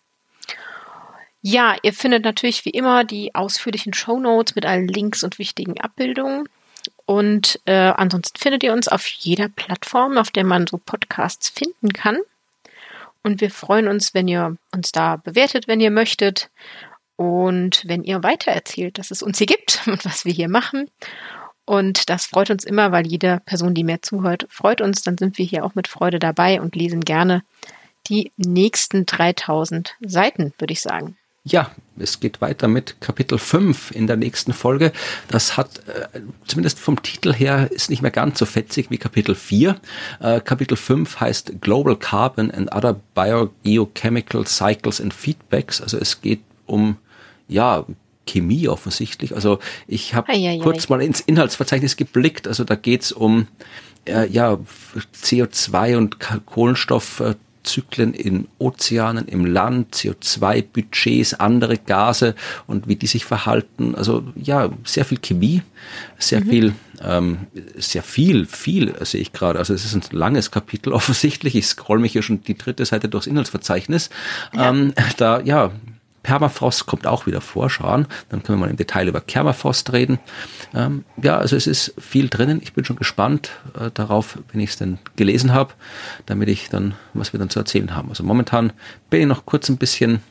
Ja, ihr findet natürlich wie immer die ausführlichen Show Notes mit allen Links und wichtigen Abbildungen. Und äh, ansonsten findet ihr uns auf jeder Plattform, auf der man so Podcasts finden kann. Und wir freuen uns, wenn ihr uns da bewertet, wenn ihr möchtet. Und wenn ihr weitererzählt, dass es uns hier gibt und was wir hier machen. Und das freut uns immer, weil jede Person, die mehr zuhört, freut uns. Dann sind wir hier auch mit Freude dabei und lesen gerne die nächsten 3000 Seiten, würde ich sagen. Ja, es geht weiter mit Kapitel 5 in der nächsten Folge. Das hat, äh, zumindest vom Titel her, ist nicht mehr ganz so fetzig wie Kapitel 4. Äh, Kapitel 5 heißt Global Carbon and Other Biogeochemical Cycles and Feedbacks. Also es geht um, ja, Chemie offensichtlich. Also ich habe kurz mal ins Inhaltsverzeichnis geblickt. Also da geht's um äh, ja, CO2 und Kohlenstoff. Äh, Zyklen in Ozeanen, im Land, CO2-Budgets, andere Gase und wie die sich verhalten. Also ja, sehr viel Chemie, sehr mhm. viel, ähm, sehr viel, viel sehe ich gerade. Also es ist ein langes Kapitel offensichtlich. Ich scroll mich hier schon die dritte Seite durchs Inhaltsverzeichnis. Ja. Ähm, da ja Permafrost kommt auch wieder vor, schauen. Dann können wir mal im Detail über Permafrost reden. Ähm, ja, also es ist viel drinnen. Ich bin schon gespannt äh, darauf, wenn ich es denn gelesen habe, damit ich dann, was wir dann zu erzählen haben. Also momentan bin ich noch kurz ein bisschen,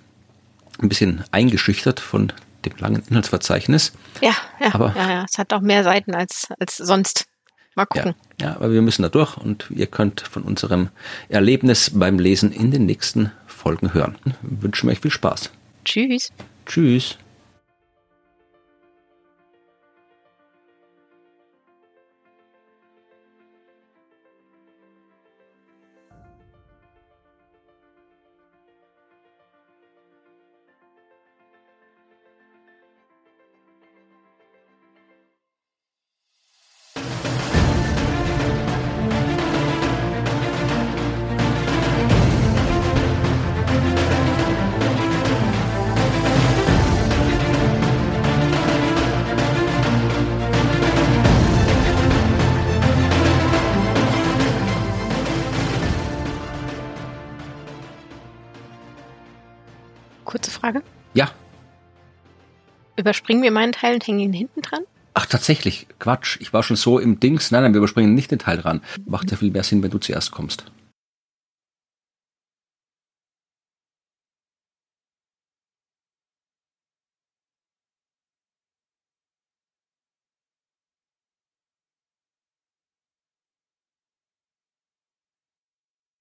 ein bisschen eingeschüchtert von dem langen Inhaltsverzeichnis. Ja, ja, aber, ja, ja. Es hat auch mehr Seiten als, als sonst. Mal gucken. Ja, ja, aber wir müssen da durch und ihr könnt von unserem Erlebnis beim Lesen in den nächsten Folgen hören. Ich wünsche euch viel Spaß. Tschüss. Tschüss. Überspringen wir meinen Teil und hängen ihn hinten dran? Ach, tatsächlich. Quatsch. Ich war schon so im Dings. Nein, nein, wir überspringen nicht den Teil dran. Macht ja viel mehr Sinn, wenn du zuerst kommst.